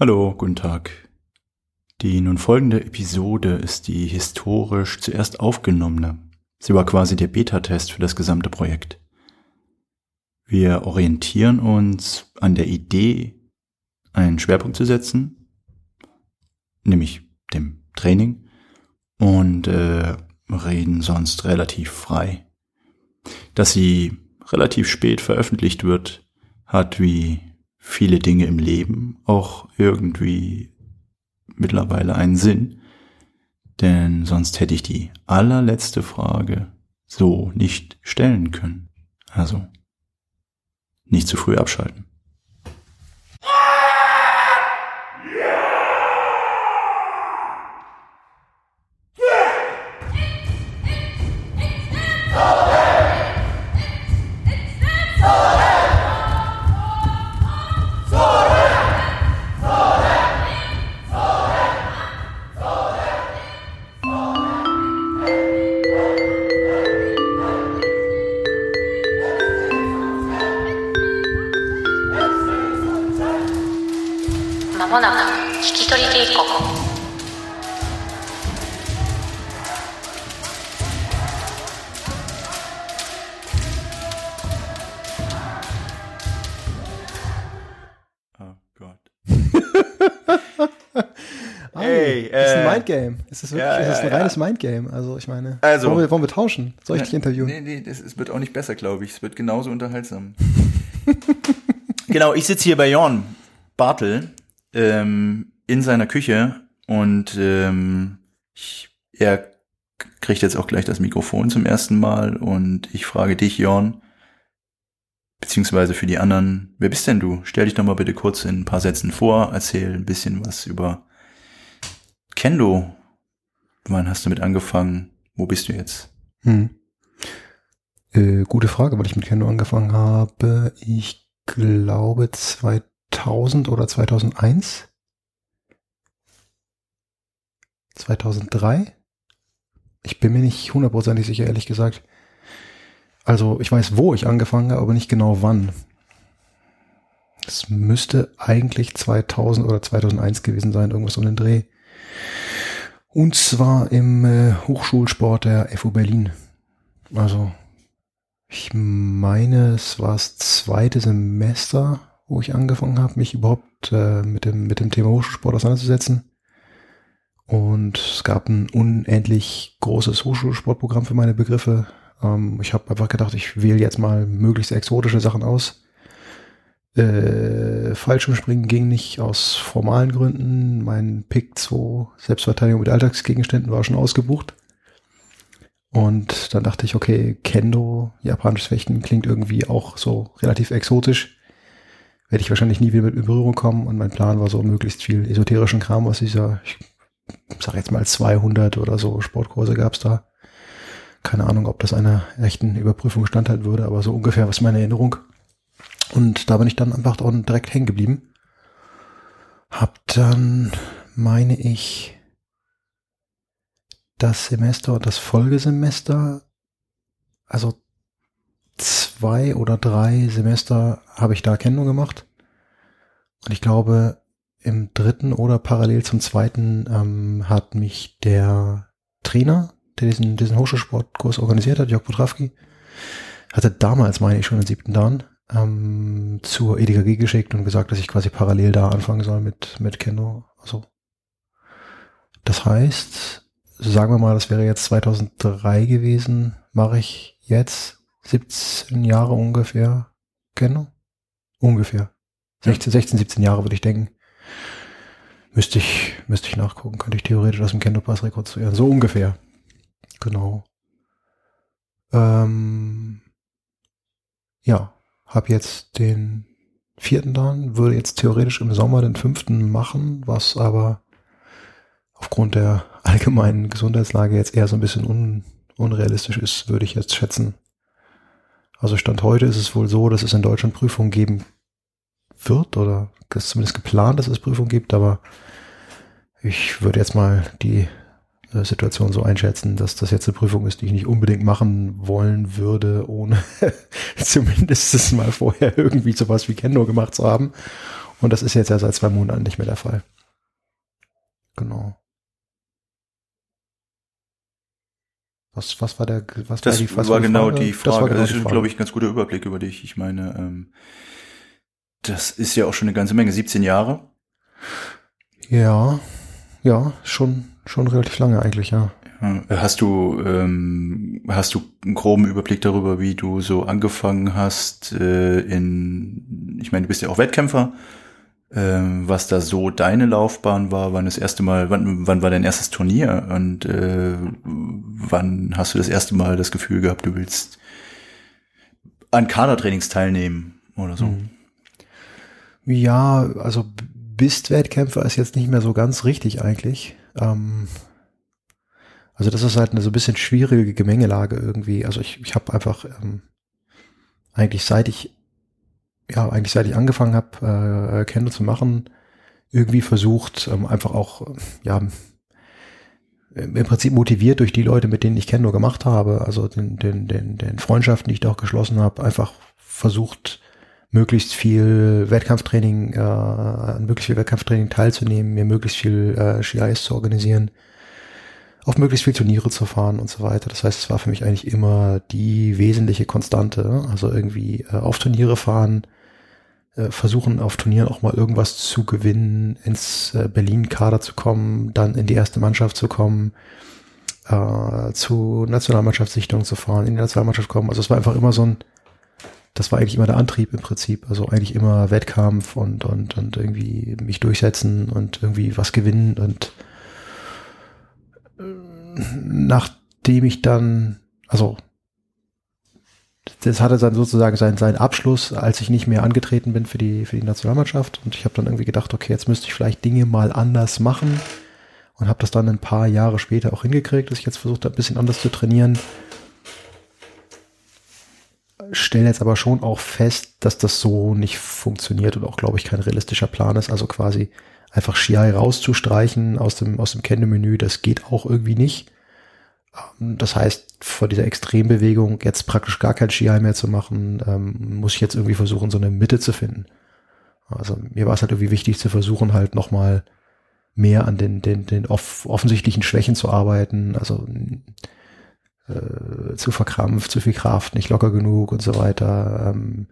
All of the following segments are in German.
Hallo, guten Tag. Die nun folgende Episode ist die historisch zuerst aufgenommene. Sie war quasi der Beta-Test für das gesamte Projekt. Wir orientieren uns an der Idee, einen Schwerpunkt zu setzen, nämlich dem Training, und äh, reden sonst relativ frei. Dass sie relativ spät veröffentlicht wird, hat wie viele Dinge im Leben auch irgendwie mittlerweile einen Sinn. Denn sonst hätte ich die allerletzte Frage so nicht stellen können. Also, nicht zu früh abschalten. Mindgame. Es ist wirklich, ja, es ist ein ja, reines Mindgame. Also ich meine, also, wollen, wir, wollen wir tauschen? Soll ich dich interviewen? Nee, nee, es wird auch nicht besser, glaube ich. Es wird genauso unterhaltsam. genau, ich sitze hier bei Jorn Bartel ähm, in seiner Küche und ähm, ich, er kriegt jetzt auch gleich das Mikrofon zum ersten Mal und ich frage dich, Jorn, beziehungsweise für die anderen, wer bist denn du? Stell dich doch mal bitte kurz in ein paar Sätzen vor, erzähl ein bisschen was über Kendo, wann hast du mit angefangen? Wo bist du jetzt? Hm. Äh, gute Frage, weil ich mit Kendo angefangen habe. Ich glaube 2000 oder 2001. 2003? Ich bin mir nicht hundertprozentig sicher, ehrlich gesagt. Also ich weiß, wo ich angefangen habe, aber nicht genau wann. Es müsste eigentlich 2000 oder 2001 gewesen sein, irgendwas um den Dreh. Und zwar im äh, Hochschulsport der FU Berlin. Also, ich meine, es war das zweite Semester, wo ich angefangen habe, mich überhaupt äh, mit, dem, mit dem Thema Hochschulsport auseinanderzusetzen. Und es gab ein unendlich großes Hochschulsportprogramm für meine Begriffe. Ähm, ich habe einfach gedacht, ich wähle jetzt mal möglichst exotische Sachen aus äh, Fallschirmspringen ging nicht aus formalen Gründen. Mein Pick 2 Selbstverteidigung mit Alltagsgegenständen war schon ausgebucht. Und dann dachte ich, okay, Kendo, japanisches Fechten klingt irgendwie auch so relativ exotisch. Werde ich wahrscheinlich nie wieder mit in Berührung kommen. Und mein Plan war so möglichst viel esoterischen Kram aus dieser, ich sag jetzt mal 200 oder so Sportkurse gab's da. Keine Ahnung, ob das einer echten Überprüfung standhalten würde, aber so ungefähr was meine Erinnerung. Und da bin ich dann einfach direkt hängen geblieben. Hab dann, meine ich, das Semester und das Folgesemester, also zwei oder drei Semester habe ich da Kennung gemacht. Und ich glaube, im dritten oder parallel zum zweiten ähm, hat mich der Trainer, der diesen, diesen Hochschulsportkurs organisiert hat, Jörg Potrawski, hatte damals, meine ich, schon den siebten Dan, ähm, zur EDKG geschickt und gesagt, dass ich quasi parallel da anfangen soll mit, mit Kendo. Also, das heißt, sagen wir mal, das wäre jetzt 2003 gewesen, mache ich jetzt 17 Jahre ungefähr Kendo. Ungefähr. 16, 16, 17 Jahre würde ich denken. Müsste ich, müsste ich nachgucken, könnte ich theoretisch aus dem Kendo-Pass rekonstruieren. So ungefähr. Genau. Ähm, ja, habe jetzt den vierten dann, würde jetzt theoretisch im Sommer den fünften machen, was aber aufgrund der allgemeinen Gesundheitslage jetzt eher so ein bisschen un, unrealistisch ist, würde ich jetzt schätzen. Also Stand heute ist es wohl so, dass es in Deutschland Prüfungen geben wird oder ist zumindest geplant, dass es Prüfungen gibt, aber ich würde jetzt mal die Situation so einschätzen, dass das jetzt eine Prüfung ist, die ich nicht unbedingt machen wollen würde, ohne zumindest mal vorher irgendwie sowas wie Kendo gemacht zu haben. Und das ist jetzt ja seit zwei Monaten nicht mehr der Fall. Genau. Was, was war der, was das war die, was war, genau die Das Frage. war genau das ist, glaube ich, ein ganz guter Überblick über dich. Ich meine, ähm, das ist ja auch schon eine ganze Menge, 17 Jahre. Ja, ja, schon, schon relativ lange eigentlich, ja. Ja, Hast du, ähm, hast du einen groben Überblick darüber, wie du so angefangen hast äh, in, ich meine, du bist ja auch Wettkämpfer, ähm, was da so deine Laufbahn war, wann das erste Mal, wann, wann war dein erstes Turnier und äh, wann hast du das erste Mal das Gefühl gehabt, du willst an Kadertrainings teilnehmen oder so? Mhm. Ja, also bist Wettkämpfer ist jetzt nicht mehr so ganz richtig eigentlich. Ähm, also das ist halt eine so ein bisschen schwierige Gemengelage irgendwie. Also ich, ich habe einfach ähm, eigentlich seit ich ja eigentlich seit ich angefangen habe äh, Kendo zu machen irgendwie versucht ähm, einfach auch ja im im Prinzip motiviert durch die Leute, mit denen ich Kendo gemacht habe, also den, den, den, den Freundschaften, die ich da auch geschlossen habe, einfach versucht, möglichst viel Wettkampftraining, äh, an möglichst viel Wettkampftraining teilzunehmen, mir möglichst viel äh, GIs zu organisieren, auf möglichst viel Turniere zu fahren und so weiter. Das heißt, es war für mich eigentlich immer die wesentliche Konstante. Also irgendwie äh, auf Turniere fahren, äh, versuchen auf Turnieren auch mal irgendwas zu gewinnen, ins äh, Berlin-Kader zu kommen, dann in die erste Mannschaft zu kommen, äh, zu Nationalmannschaftssichtungen zu fahren, in die Nationalmannschaft kommen. Also es war einfach immer so ein, das war eigentlich immer der Antrieb im Prinzip. Also eigentlich immer Wettkampf und, und, und irgendwie mich durchsetzen und irgendwie was gewinnen und äh, nachdem ich dann, also das hatte dann sozusagen seinen, seinen Abschluss, als ich nicht mehr angetreten bin für die, für die Nationalmannschaft. Und ich habe dann irgendwie gedacht, okay, jetzt müsste ich vielleicht Dinge mal anders machen. Und habe das dann ein paar Jahre später auch hingekriegt, dass ich jetzt versucht habe, ein bisschen anders zu trainieren. Stelle jetzt aber schon auch fest, dass das so nicht funktioniert und auch, glaube ich, kein realistischer Plan ist. Also quasi einfach Shiai rauszustreichen aus dem, aus dem Kende-Menü, das geht auch irgendwie nicht. Ähm, Das heißt, vor dieser Extrembewegung jetzt praktisch gar kein Ski mehr zu machen, ähm, muss ich jetzt irgendwie versuchen, so eine Mitte zu finden. Also mir war es halt irgendwie wichtig zu versuchen, halt nochmal mehr an den, den, den off offensichtlichen Schwächen zu arbeiten, also äh, zu verkrampft, zu viel Kraft, nicht locker genug und so weiter, ähm,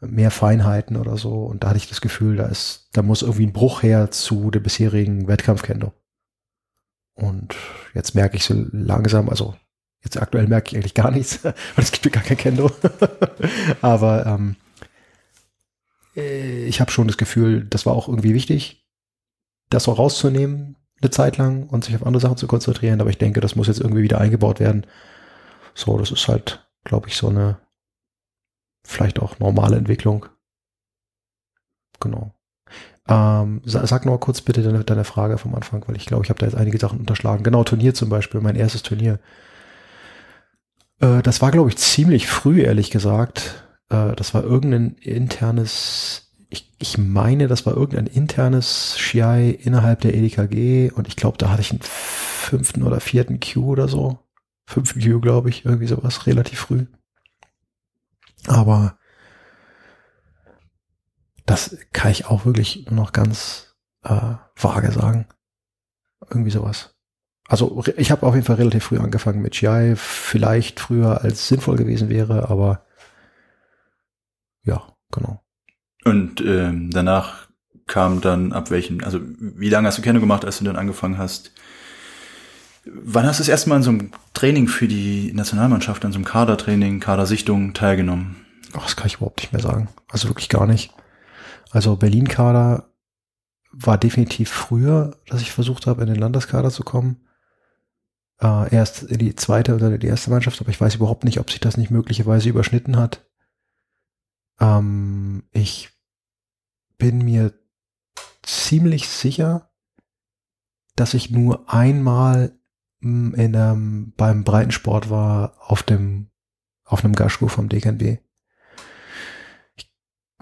mehr Feinheiten oder so. Und da hatte ich das Gefühl, da ist, da muss irgendwie ein Bruch her zu der bisherigen Wettkampfkendo. Und jetzt merke ich so langsam, also jetzt aktuell merke ich eigentlich gar nichts, weil es gibt ja gar kein Kendo. Aber ähm, äh, ich habe schon das Gefühl, das war auch irgendwie wichtig, das auch rauszunehmen, eine Zeit lang und sich auf andere Sachen zu konzentrieren. Aber ich denke, das muss jetzt irgendwie wieder eingebaut werden. So, das ist halt, glaube ich, so eine vielleicht auch normale Entwicklung. Genau. Ähm, sa- sag noch mal kurz bitte deine, deine Frage vom Anfang, weil ich glaube, ich habe da jetzt einige Sachen unterschlagen. Genau, Turnier zum Beispiel, mein erstes Turnier. Äh, das war, glaube ich, ziemlich früh, ehrlich gesagt. Äh, das war irgendein internes, ich, ich meine, das war irgendein internes Schiai innerhalb der EDKG und ich glaube, da hatte ich einen fünften oder vierten Q oder so. Fünften Q, glaube ich, irgendwie sowas, relativ früh. Aber das kann ich auch wirklich nur noch ganz äh, vage sagen. Irgendwie sowas. Also ich habe auf jeden Fall relativ früh angefangen mit GI, vielleicht früher als sinnvoll gewesen wäre, aber ja, genau. Und ähm, danach kam dann ab welchem, also wie lange hast du Kenne gemacht, als du dann angefangen hast? Wann hast du das erste Mal an so einem Training für die Nationalmannschaft, an so einem Kadertraining, Kadersichtung teilgenommen? Ach, das kann ich überhaupt nicht mehr sagen. Also wirklich gar nicht. Also Berlin-Kader war definitiv früher, dass ich versucht habe, in den Landeskader zu kommen. Äh, erst in die zweite oder die erste Mannschaft, aber ich weiß überhaupt nicht, ob sich das nicht möglicherweise überschnitten hat. Ähm, ich bin mir ziemlich sicher, dass ich nur einmal mh, in einem, beim Breitensport war auf dem auf einem Gaschko vom DKNB. Ich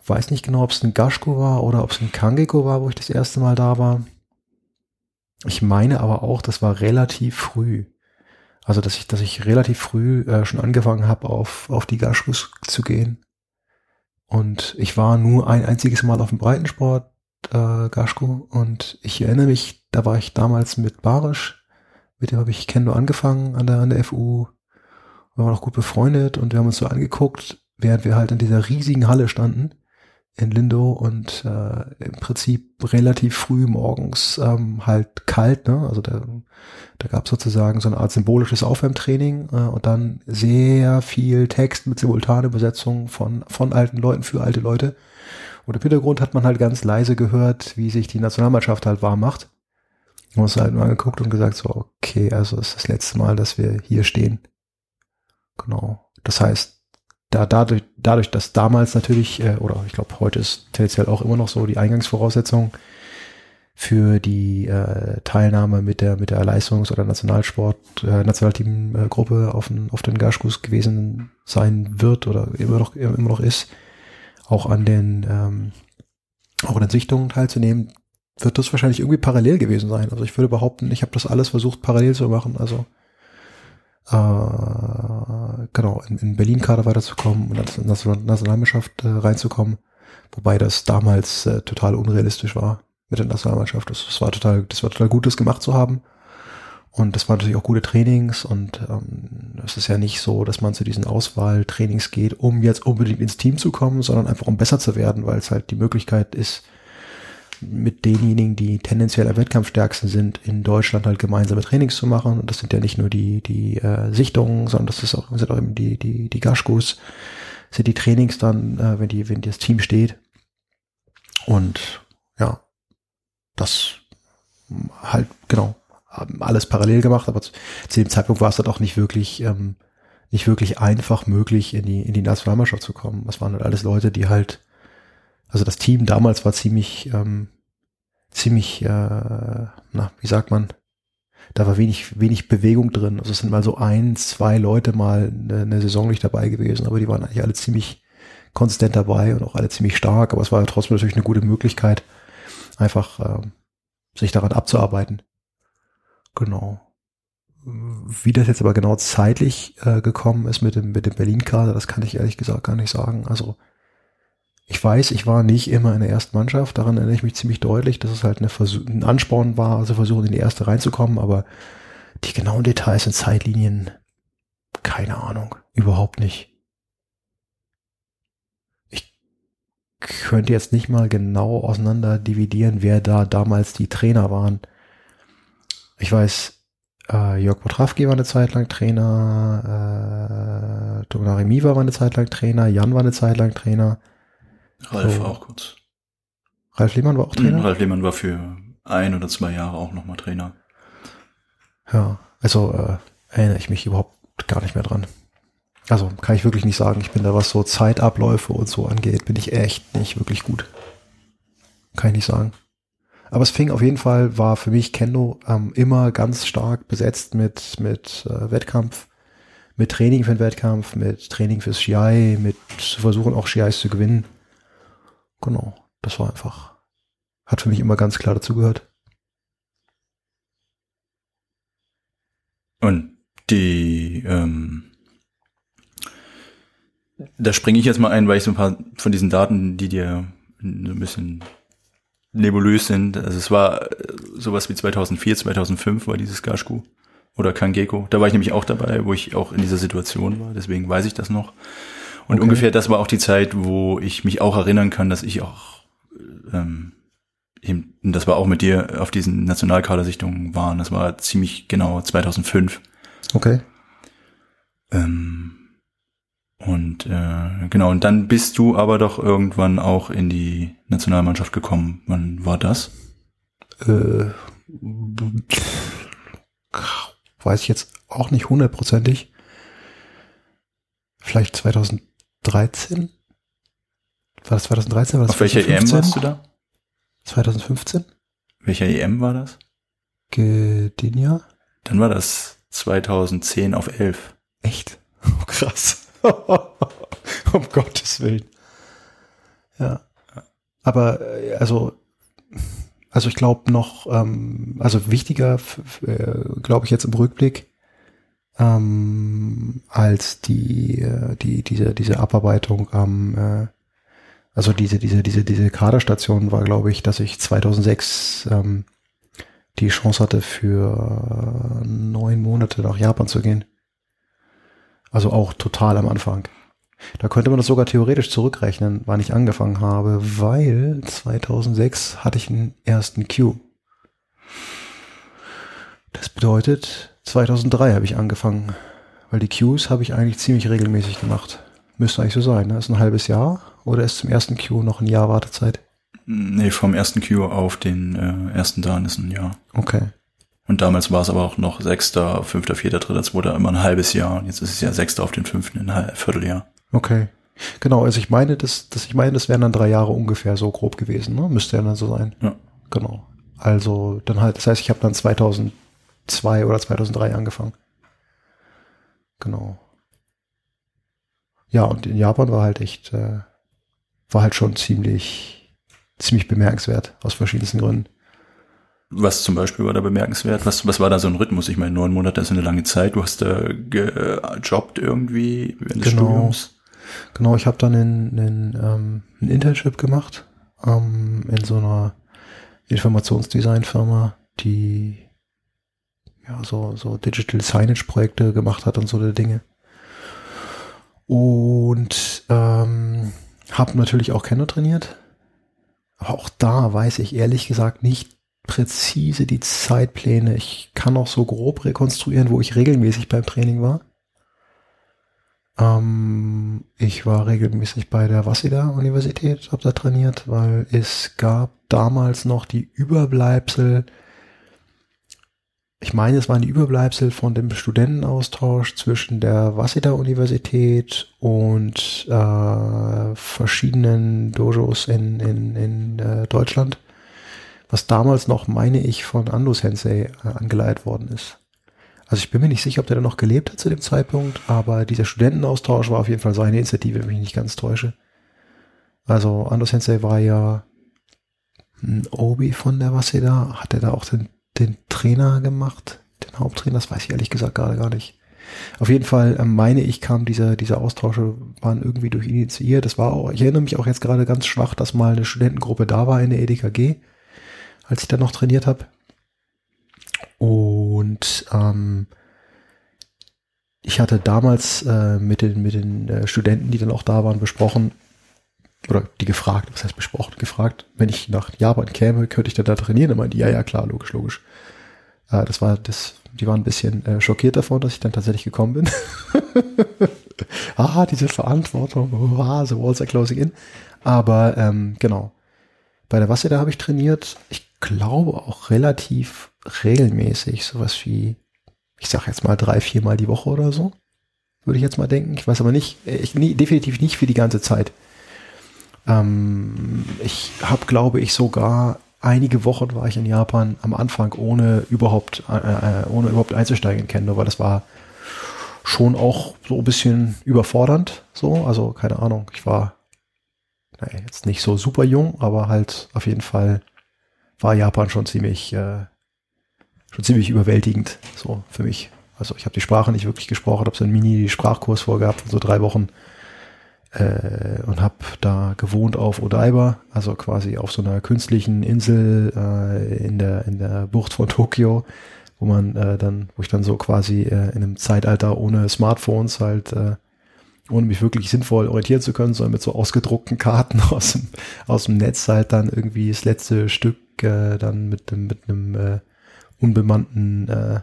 weiß nicht genau, ob es ein Gaschko war oder ob es ein Kangeko war, wo ich das erste Mal da war. Ich meine aber auch, das war relativ früh. Also, dass ich, dass ich relativ früh äh, schon angefangen habe, auf, auf die Gaschkos zu gehen. Und ich war nur ein einziges Mal auf dem Breitensport, äh, Gaschko, und ich erinnere mich, da war ich damals mit Barisch, mit dem habe ich Kendo angefangen an der, an der FU. Wir waren auch gut befreundet und wir haben uns so angeguckt, während wir halt in dieser riesigen Halle standen in Lindo und äh, im Prinzip relativ früh morgens ähm, halt kalt, ne? Also da, da gab es sozusagen so eine Art symbolisches Aufwärmtraining äh, und dann sehr viel Text mit Simultanübersetzung von, von alten Leuten für alte Leute. Und im Hintergrund hat man halt ganz leise gehört, wie sich die Nationalmannschaft halt warm macht. Und uns halt mal angeguckt und gesagt, so, okay, also ist das letzte Mal, dass wir hier stehen. Genau. Das heißt, da dadurch, dadurch, dass damals natürlich, äh, oder ich glaube, heute ist tendenziell auch immer noch so die Eingangsvoraussetzung für die äh, Teilnahme mit der mit der Leistungs- oder Nationalsport äh, Nationalteamgruppe auf den auf den Gaschkus gewesen sein wird oder immer noch immer noch ist, auch an den ähm, auch an den Sichtungen teilzunehmen, wird das wahrscheinlich irgendwie parallel gewesen sein. Also ich würde behaupten, ich habe das alles versucht parallel zu machen. Also äh, genau, in, in Berlin-Kader weiterzukommen und als Nationalmannschaft äh, reinzukommen. Wobei das damals äh, total unrealistisch war mit der Nationalmannschaft. Das, das war total, das war total gut, das gemacht zu haben. Und das waren natürlich auch gute Trainings und ähm, es ist ja nicht so, dass man zu diesen Auswahltrainings geht, um jetzt unbedingt ins Team zu kommen, sondern einfach um besser zu werden, weil es halt die Möglichkeit ist, mit denjenigen, die tendenziell am Wettkampfstärksten sind, in Deutschland halt gemeinsame Trainings zu machen. Und das sind ja nicht nur die, die äh, Sichtungen, sondern das ist auch, sind auch eben die, die, die Gaschkus, sind die Trainings dann, äh, wenn die, wenn das Team steht. Und ja, das halt, genau, alles parallel gemacht, aber zu, zu dem Zeitpunkt war es halt auch nicht wirklich, ähm, nicht wirklich einfach möglich, in die, in die Nationalmannschaft zu kommen. Das waren halt alles Leute, die halt also das Team damals war ziemlich, ähm, ziemlich, äh, na, wie sagt man, da war wenig, wenig Bewegung drin. Also es sind mal so ein, zwei Leute mal eine, eine Saison nicht dabei gewesen, aber die waren eigentlich alle ziemlich konsistent dabei und auch alle ziemlich stark, aber es war ja trotzdem natürlich eine gute Möglichkeit, einfach äh, sich daran abzuarbeiten. Genau. Wie das jetzt aber genau zeitlich äh, gekommen ist mit dem, mit dem Berlin-Kader, das kann ich ehrlich gesagt gar nicht sagen. Also ich weiß, ich war nicht immer in der ersten Mannschaft, daran erinnere ich mich ziemlich deutlich, dass es halt eine ein Ansporn war, also versuchen in die erste reinzukommen, aber die genauen Details und Zeitlinien, keine Ahnung, überhaupt nicht. Ich könnte jetzt nicht mal genau auseinander dividieren, wer da damals die Trainer waren. Ich weiß, äh, Jörg Potrawski war eine Zeit lang Trainer, äh, Tomonari Miva war eine Zeit lang Trainer, Jan war eine Zeit lang Trainer. Ralf so. auch kurz. Ralf Lehmann war auch Trainer? Ralf Lehmann war für ein oder zwei Jahre auch nochmal Trainer. Ja, also äh, erinnere ich mich überhaupt gar nicht mehr dran. Also kann ich wirklich nicht sagen. Ich bin da, was so Zeitabläufe und so angeht, bin ich echt nicht wirklich gut. Kann ich nicht sagen. Aber es fing auf jeden Fall, war für mich Kendo ähm, immer ganz stark besetzt mit, mit äh, Wettkampf, mit Training für den Wettkampf, mit Training fürs Schiai, mit zu versuchen auch Schiais zu gewinnen. Genau, das war einfach, hat für mich immer ganz klar dazugehört. Und die, ähm, da springe ich jetzt mal ein, weil ich so ein paar von diesen Daten, die dir so ein bisschen nebulös sind. Also es war äh, sowas wie 2004, 2005 war dieses Gashku oder Kangeko. Da war ich nämlich auch dabei, wo ich auch in dieser Situation war. Deswegen weiß ich das noch. Und okay. ungefähr das war auch die Zeit, wo ich mich auch erinnern kann, dass ich auch, ähm, eben, das war auch mit dir auf diesen Nationalkadersichtungen waren. Das war ziemlich genau 2005. Okay. Ähm, und äh, genau, und dann bist du aber doch irgendwann auch in die Nationalmannschaft gekommen. Wann war das? Äh, weiß ich jetzt auch nicht hundertprozentig. Vielleicht 2000 2013? War das 2013? War das Auf welcher EM warst du da? 2015? Welcher EM war das? Gdynia? Dann war das 2010 auf 11. Echt? Oh, krass. um Gottes Willen. Ja. Aber, äh, also, also ich glaube noch, ähm, also wichtiger, äh, glaube ich jetzt im Rückblick, ähm, als die, äh, die, diese, diese Abarbeitung am, äh, Also diese, diese, diese, diese Kaderstation war, glaube ich, dass ich 2006 ähm, die Chance hatte, für neun Monate nach Japan zu gehen. Also auch total am Anfang. Da könnte man das sogar theoretisch zurückrechnen, wann ich angefangen habe, weil 2006 hatte ich einen ersten Q. Das bedeutet, 2003 habe ich angefangen, weil die Qs habe ich eigentlich ziemlich regelmäßig gemacht. Müsste eigentlich so sein, ne? Ist ein halbes Jahr oder ist zum ersten Q noch ein Jahr Wartezeit? Nee, vom ersten Q auf den äh, ersten Dan ist ein Jahr. Okay. Und damals war es aber auch noch sechster, fünfter, vierter, dritter, zweiter, immer ein halbes Jahr. Und jetzt ist es ja sechster auf den fünften, ein Vierteljahr. Okay. Genau, also ich meine, das, das, ich meine, das wären dann drei Jahre ungefähr so grob gewesen, ne? Müsste ja dann so sein. Ja. Genau. Also dann halt, das heißt, ich habe dann 2002 oder 2003 angefangen. Genau. Ja, und in Japan war halt echt, äh, war halt schon ziemlich, ziemlich bemerkenswert aus verschiedensten Gründen. Was zum Beispiel war da bemerkenswert? Was, was war da so ein Rhythmus? Ich meine, neun Monate ist eine lange Zeit. Du hast da gejobbt irgendwie während des Genau. Studiums. Genau, ich habe dann in, in, ähm, ein Internship gemacht ähm, in so einer Informationsdesign-Firma, die ja so, so Digital Signage-Projekte gemacht hat und so eine Dinge. Und ähm, habe natürlich auch Kenner trainiert. Aber auch da weiß ich ehrlich gesagt nicht präzise die Zeitpläne. Ich kann auch so grob rekonstruieren, wo ich regelmäßig beim Training war. Ähm, ich war regelmäßig bei der Waseda-Universität, habe da trainiert, weil es gab damals noch die Überbleibsel, ich meine, es waren die Überbleibsel von dem Studentenaustausch zwischen der Waseda-Universität und äh, verschiedenen Dojos in, in, in äh, Deutschland, was damals noch, meine ich, von Ando Sensei äh, angeleitet worden ist. Also ich bin mir nicht sicher, ob der da noch gelebt hat zu dem Zeitpunkt, aber dieser Studentenaustausch war auf jeden Fall seine Initiative, wenn ich mich nicht ganz täusche. Also Ando Sensei war ja ein Obi von der Waseda, hat er da auch den, den Trainer gemacht, den Haupttrainer, das weiß ich ehrlich gesagt gerade gar nicht. Auf jeden Fall ähm, meine ich, kam dieser, dieser Austausche, waren irgendwie durch ihn initiiert. Das war auch, ich erinnere mich auch jetzt gerade ganz schwach, dass mal eine Studentengruppe da war in der EDKG, als ich da noch trainiert habe. Und ähm, ich hatte damals äh, mit den, mit den äh, Studenten, die dann auch da waren, besprochen, oder die gefragt, was heißt besprochen, gefragt, wenn ich nach Japan käme, könnte ich dann da trainieren? Und meinte, ja, ja, klar, logisch, logisch. Äh, das war, das, die waren ein bisschen äh, schockiert davon, dass ich dann tatsächlich gekommen bin. ah, diese Verantwortung, ah, the walls are closing in. Aber ähm, genau, bei der Wasser, da habe ich trainiert, ich glaube auch relativ regelmäßig, sowas wie, ich sag jetzt mal drei, viermal die Woche oder so. Würde ich jetzt mal denken. Ich weiß aber nicht, ich, nie, definitiv nicht für die ganze Zeit. Ähm, ich habe, glaube ich, sogar einige Wochen war ich in Japan am Anfang, ohne überhaupt, äh, ohne überhaupt einzusteigen in Kendo, weil das war schon auch so ein bisschen überfordernd. So, also keine Ahnung. Ich war naja, jetzt nicht so super jung, aber halt auf jeden Fall war Japan schon ziemlich, äh, schon ziemlich überwältigend, so für mich. Also ich habe die Sprache nicht wirklich gesprochen, habe so einen Mini-Sprachkurs vorgehabt so drei Wochen äh, und habe da gewohnt auf Odaiba, also quasi auf so einer künstlichen Insel äh, in der in der Bucht von Tokio, wo man äh, dann, wo ich dann so quasi äh, in einem Zeitalter ohne Smartphones halt äh, ohne mich wirklich sinnvoll orientieren zu können, sondern mit so ausgedruckten Karten aus dem, aus dem Netz halt dann irgendwie das letzte Stück äh, dann mit dem mit einem äh, unbemannten äh,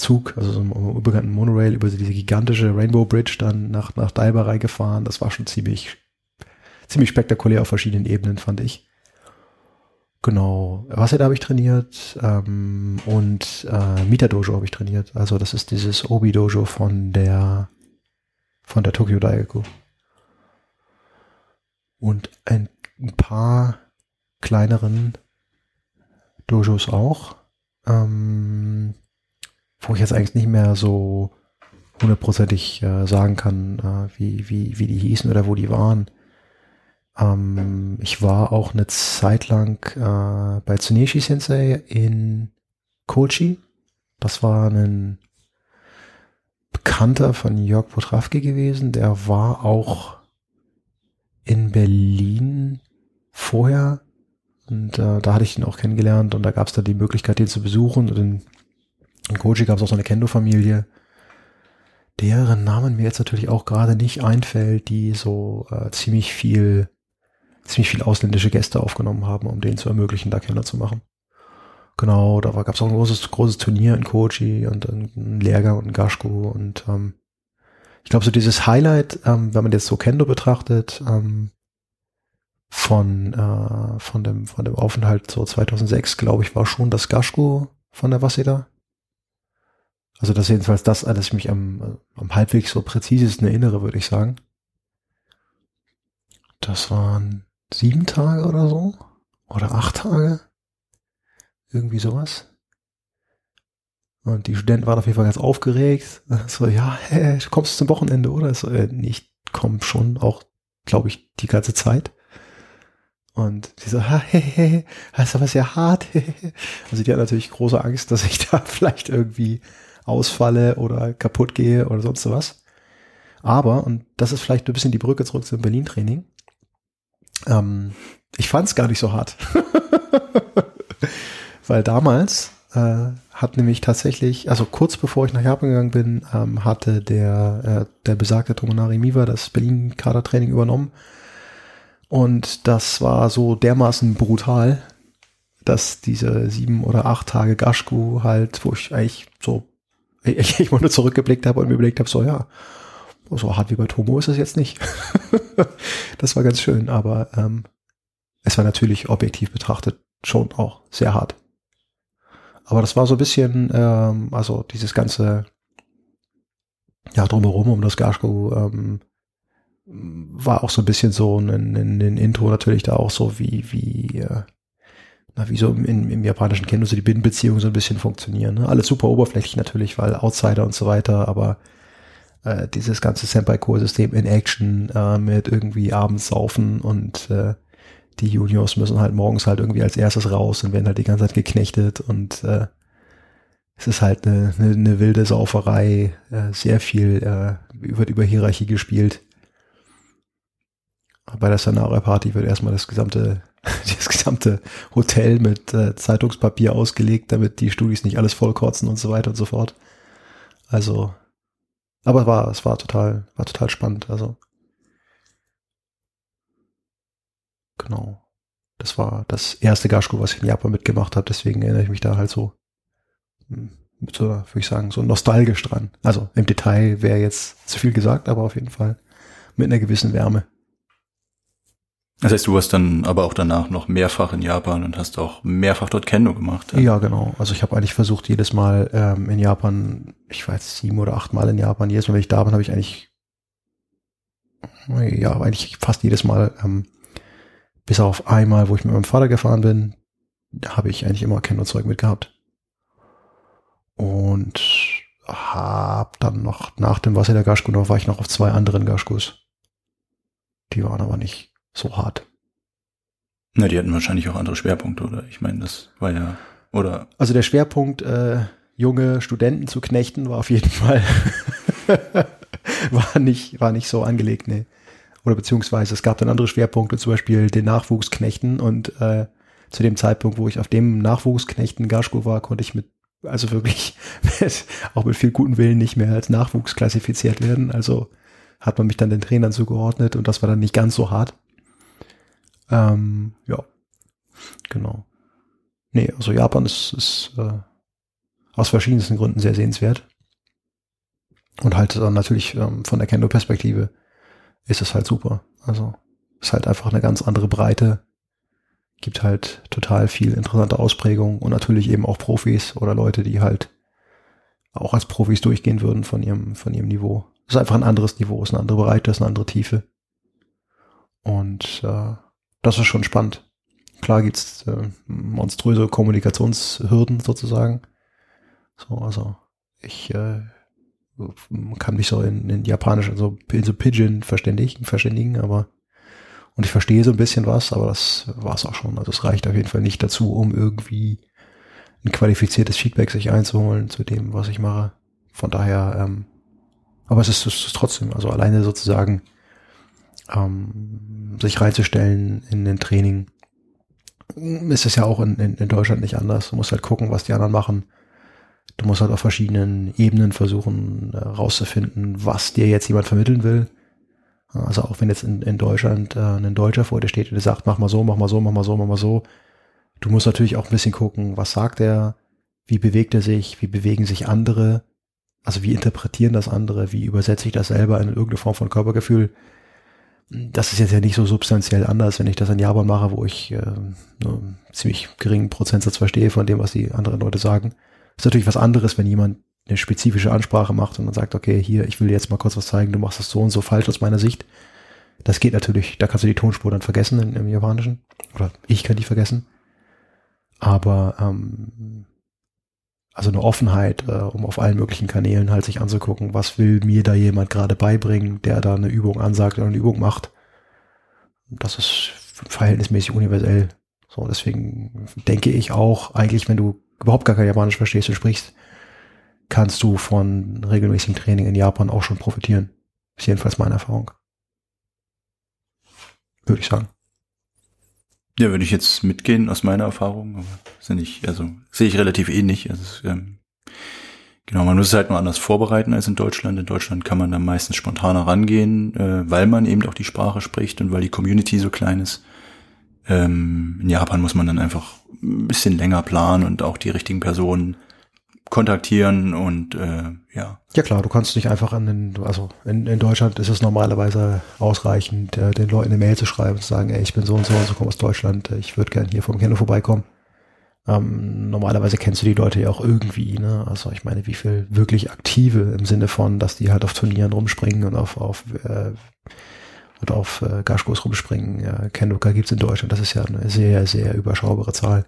Zug, also so einem unbekannten Monorail über diese gigantische Rainbow Bridge dann nach nach Daiba reingefahren. Das war schon ziemlich ziemlich spektakulär auf verschiedenen Ebenen, fand ich. Genau, Wasser habe ich trainiert ähm, und äh, Mita Dojo habe ich trainiert. Also das ist dieses Obi Dojo von der von der Tokyo Daigaku. Und ein, ein paar kleineren Dojos auch, ähm, wo ich jetzt eigentlich nicht mehr so hundertprozentig äh, sagen kann, äh, wie, wie, wie die hießen oder wo die waren. Ähm, ich war auch eine Zeit lang äh, bei Tsuneshi Sensei in Kochi. Das war ein Bekannter von Jörg Potrawski gewesen. Der war auch in Berlin vorher und äh, da hatte ich ihn auch kennengelernt und da gab es dann die Möglichkeit, den zu besuchen. Und in, in Koji gab es auch so eine Kendo-Familie, deren Namen mir jetzt natürlich auch gerade nicht einfällt, die so äh, ziemlich viel, ziemlich viel ausländische Gäste aufgenommen haben, um denen zu ermöglichen, da Kendo zu machen. Genau, da gab es auch ein großes, großes Turnier in Koji und ein Lehrgang und ein Gashku und ähm, ich glaube, so dieses Highlight, ähm, wenn man jetzt so Kendo betrachtet, ähm, von, äh, von, dem, von dem Aufenthalt so 2006, glaube ich, war schon das Gashku von der Waseda. Also das ist jedenfalls das, an das ich mich am, am halbwegs so präzisesten erinnere, würde ich sagen. Das waren sieben Tage oder so. Oder acht Tage. Irgendwie sowas. Und die Studenten waren auf jeden Fall ganz aufgeregt. So, ja, hey, kommst du zum Wochenende, oder? So, äh, ich komme schon auch, glaube ich, die ganze Zeit. Und sie so, ha, he, he, das ist aber sehr hart. Also die hat natürlich große Angst, dass ich da vielleicht irgendwie ausfalle oder kaputt gehe oder sonst was. Aber, und das ist vielleicht ein bisschen die Brücke zurück zum Berlin-Training, ähm, ich fand es gar nicht so hart. Weil damals äh, hat nämlich tatsächlich, also kurz bevor ich nach Japan gegangen bin, ähm, hatte der, äh, der besagte Tomonari Miwa das Berlin-Kadertraining übernommen und das war so dermaßen brutal, dass diese sieben oder acht Tage Gashku halt, wo ich eigentlich so, ich, ich nur zurückgeblickt habe und mir überlegt habe, so ja, so hart wie bei Tomo ist es jetzt nicht. das war ganz schön, aber ähm, es war natürlich objektiv betrachtet schon auch sehr hart. Aber das war so ein bisschen, ähm, also dieses ganze, ja, drumherum um das Gashku, ähm, war auch so ein bisschen so ein, ein, ein Intro natürlich da auch so wie, wie, äh, na, wie so im, im japanischen Kendo so die Binnenbeziehungen so ein bisschen funktionieren. Ne? Alles super oberflächlich natürlich, weil Outsider und so weiter, aber äh, dieses ganze Senpai-Core-System in Action äh, mit irgendwie abends saufen und äh, die Juniors müssen halt morgens halt irgendwie als erstes raus und werden halt die ganze Zeit geknechtet und äh, es ist halt eine, eine, eine wilde Sauferei, äh, sehr viel äh, wird über Hierarchie gespielt bei der Scenario Party wird erstmal das gesamte, das gesamte Hotel mit äh, Zeitungspapier ausgelegt, damit die Studis nicht alles vollkotzen und so weiter und so fort. Also, aber war, es war total, war total spannend. Also, genau. Das war das erste Gashku, was ich in Japan mitgemacht habe. Deswegen erinnere ich mich da halt so hm, mit so, würde ich sagen, so nostalgisch dran. Also im Detail wäre jetzt zu viel gesagt, aber auf jeden Fall mit einer gewissen Wärme. Das heißt, du warst dann aber auch danach noch mehrfach in Japan und hast auch mehrfach dort Kendo gemacht. Ja, ja genau. Also ich habe eigentlich versucht, jedes Mal ähm, in Japan, ich war jetzt sieben oder acht Mal in Japan, jedes Mal, wenn ich da bin, habe ich eigentlich, ja, eigentlich fast jedes Mal, ähm, bis auf einmal, wo ich mit meinem Vater gefahren bin, habe ich eigentlich immer Kendo-Zeug mitgehabt. Und habe dann noch, nach dem Wasser Gashku noch, war ich noch auf zwei anderen Gashkus. Die waren aber nicht so hart. Na, die hatten wahrscheinlich auch andere Schwerpunkte, oder? Ich meine, das war ja, oder? Also der Schwerpunkt, äh, junge Studenten zu knechten, war auf jeden Fall, war nicht, war nicht so angelegt, nee. Oder beziehungsweise es gab dann andere Schwerpunkte, zum Beispiel den Nachwuchsknechten und äh, zu dem Zeitpunkt, wo ich auf dem Nachwuchsknechten Gaschko war, konnte ich mit, also wirklich mit, auch mit viel guten Willen nicht mehr als Nachwuchs klassifiziert werden. Also hat man mich dann den Trainern zugeordnet und das war dann nicht ganz so hart. Ähm, ja, genau. Nee, also Japan ist, ist äh, aus verschiedensten Gründen sehr sehenswert. Und halt dann natürlich ähm, von der Kendo-Perspektive ist es halt super. Also ist halt einfach eine ganz andere Breite. Gibt halt total viel interessante Ausprägung und natürlich eben auch Profis oder Leute, die halt auch als Profis durchgehen würden von ihrem, von ihrem Niveau. ist einfach ein anderes Niveau, ist eine andere Breite, ist eine andere Tiefe. Und äh, das ist schon spannend. Klar gibt's äh, monströse Kommunikationshürden sozusagen. So, also ich äh, kann mich so in, in Japanisch, also in so Pidgin verständigen, verständigen, aber und ich verstehe so ein bisschen was, aber das war's auch schon. Also es reicht auf jeden Fall nicht dazu, um irgendwie ein qualifiziertes Feedback sich einzuholen zu dem, was ich mache. Von daher, ähm, aber es ist, es ist trotzdem, also alleine sozusagen ähm, sich reinzustellen in den Training. Ist es ja auch in, in, in Deutschland nicht anders. Du musst halt gucken, was die anderen machen. Du musst halt auf verschiedenen Ebenen versuchen äh, was dir jetzt jemand vermitteln will. Also auch wenn jetzt in, in Deutschland äh, ein Deutscher vor dir steht und der sagt, mach mal so, mach mal so, mach mal so, mach mal so. Du musst natürlich auch ein bisschen gucken, was sagt er, wie bewegt er sich, wie bewegen sich andere, also wie interpretieren das andere, wie übersetze ich das selber in irgendeine Form von Körpergefühl. Das ist jetzt ja nicht so substanziell anders, wenn ich das in Japan mache, wo ich äh, nur einen ziemlich geringen Prozentsatz verstehe von dem, was die anderen Leute sagen. Ist natürlich was anderes, wenn jemand eine spezifische Ansprache macht und dann sagt, okay, hier, ich will dir jetzt mal kurz was zeigen, du machst das so und so falsch aus meiner Sicht. Das geht natürlich, da kannst du die Tonspur dann vergessen in, im Japanischen. Oder ich kann die vergessen. Aber ähm, also eine Offenheit, äh, um auf allen möglichen Kanälen halt sich anzugucken, was will mir da jemand gerade beibringen, der da eine Übung ansagt oder eine Übung macht. Das ist verhältnismäßig universell. So, deswegen denke ich auch, eigentlich, wenn du überhaupt gar kein Japanisch verstehst und sprichst, kannst du von regelmäßigem Training in Japan auch schon profitieren. Ist jedenfalls meine Erfahrung. Würde ich sagen. Ja, würde ich jetzt mitgehen aus meiner Erfahrung, aber ist nicht, also sehe ich relativ ähnlich. Also, ähm, genau, man muss es halt nur anders vorbereiten als in Deutschland. In Deutschland kann man da meistens spontaner rangehen, äh, weil man eben auch die Sprache spricht und weil die Community so klein ist. Ähm, in Japan muss man dann einfach ein bisschen länger planen und auch die richtigen Personen kontaktieren und äh, ja. Ja klar, du kannst nicht einfach an den, also in, in Deutschland ist es normalerweise ausreichend, äh, den Leuten eine Mail zu schreiben und zu sagen, ey, ich bin so und so und so, komme aus Deutschland, ich würde gern hier vom Kino vorbeikommen. Ähm, normalerweise kennst du die Leute ja auch irgendwie, ne? Also ich meine, wie viel wirklich aktive im Sinne von, dass die halt auf Turnieren rumspringen und auf, auf äh, oder auf äh, Gashkos rumspringen. Ja, Kendoka gibt's in Deutschland, das ist ja eine sehr, sehr überschaubare Zahl.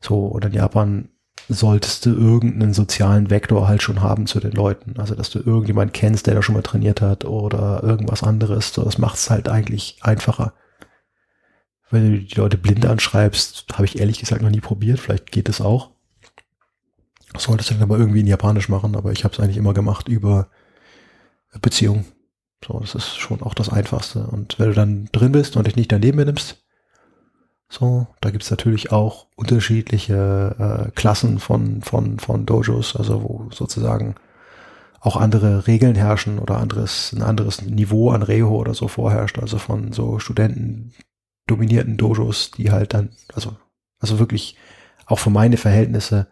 So, und in Japan solltest du irgendeinen sozialen Vektor halt schon haben zu den Leuten. Also, dass du irgendjemand kennst, der da schon mal trainiert hat oder irgendwas anderes. So, das macht es halt eigentlich einfacher. Wenn du die Leute blind anschreibst, habe ich ehrlich gesagt noch nie probiert. Vielleicht geht es auch. Solltest du dann aber irgendwie in Japanisch machen, aber ich habe es eigentlich immer gemacht über Beziehung. So, das ist schon auch das Einfachste. Und wenn du dann drin bist und dich nicht daneben benimmst, so, da gibt's natürlich auch unterschiedliche äh, Klassen von, von, von Dojos, also wo sozusagen auch andere Regeln herrschen oder anderes, ein anderes Niveau an Reho oder so vorherrscht, also von so Studenten dominierten Dojos, die halt dann, also, also wirklich auch für meine Verhältnisse,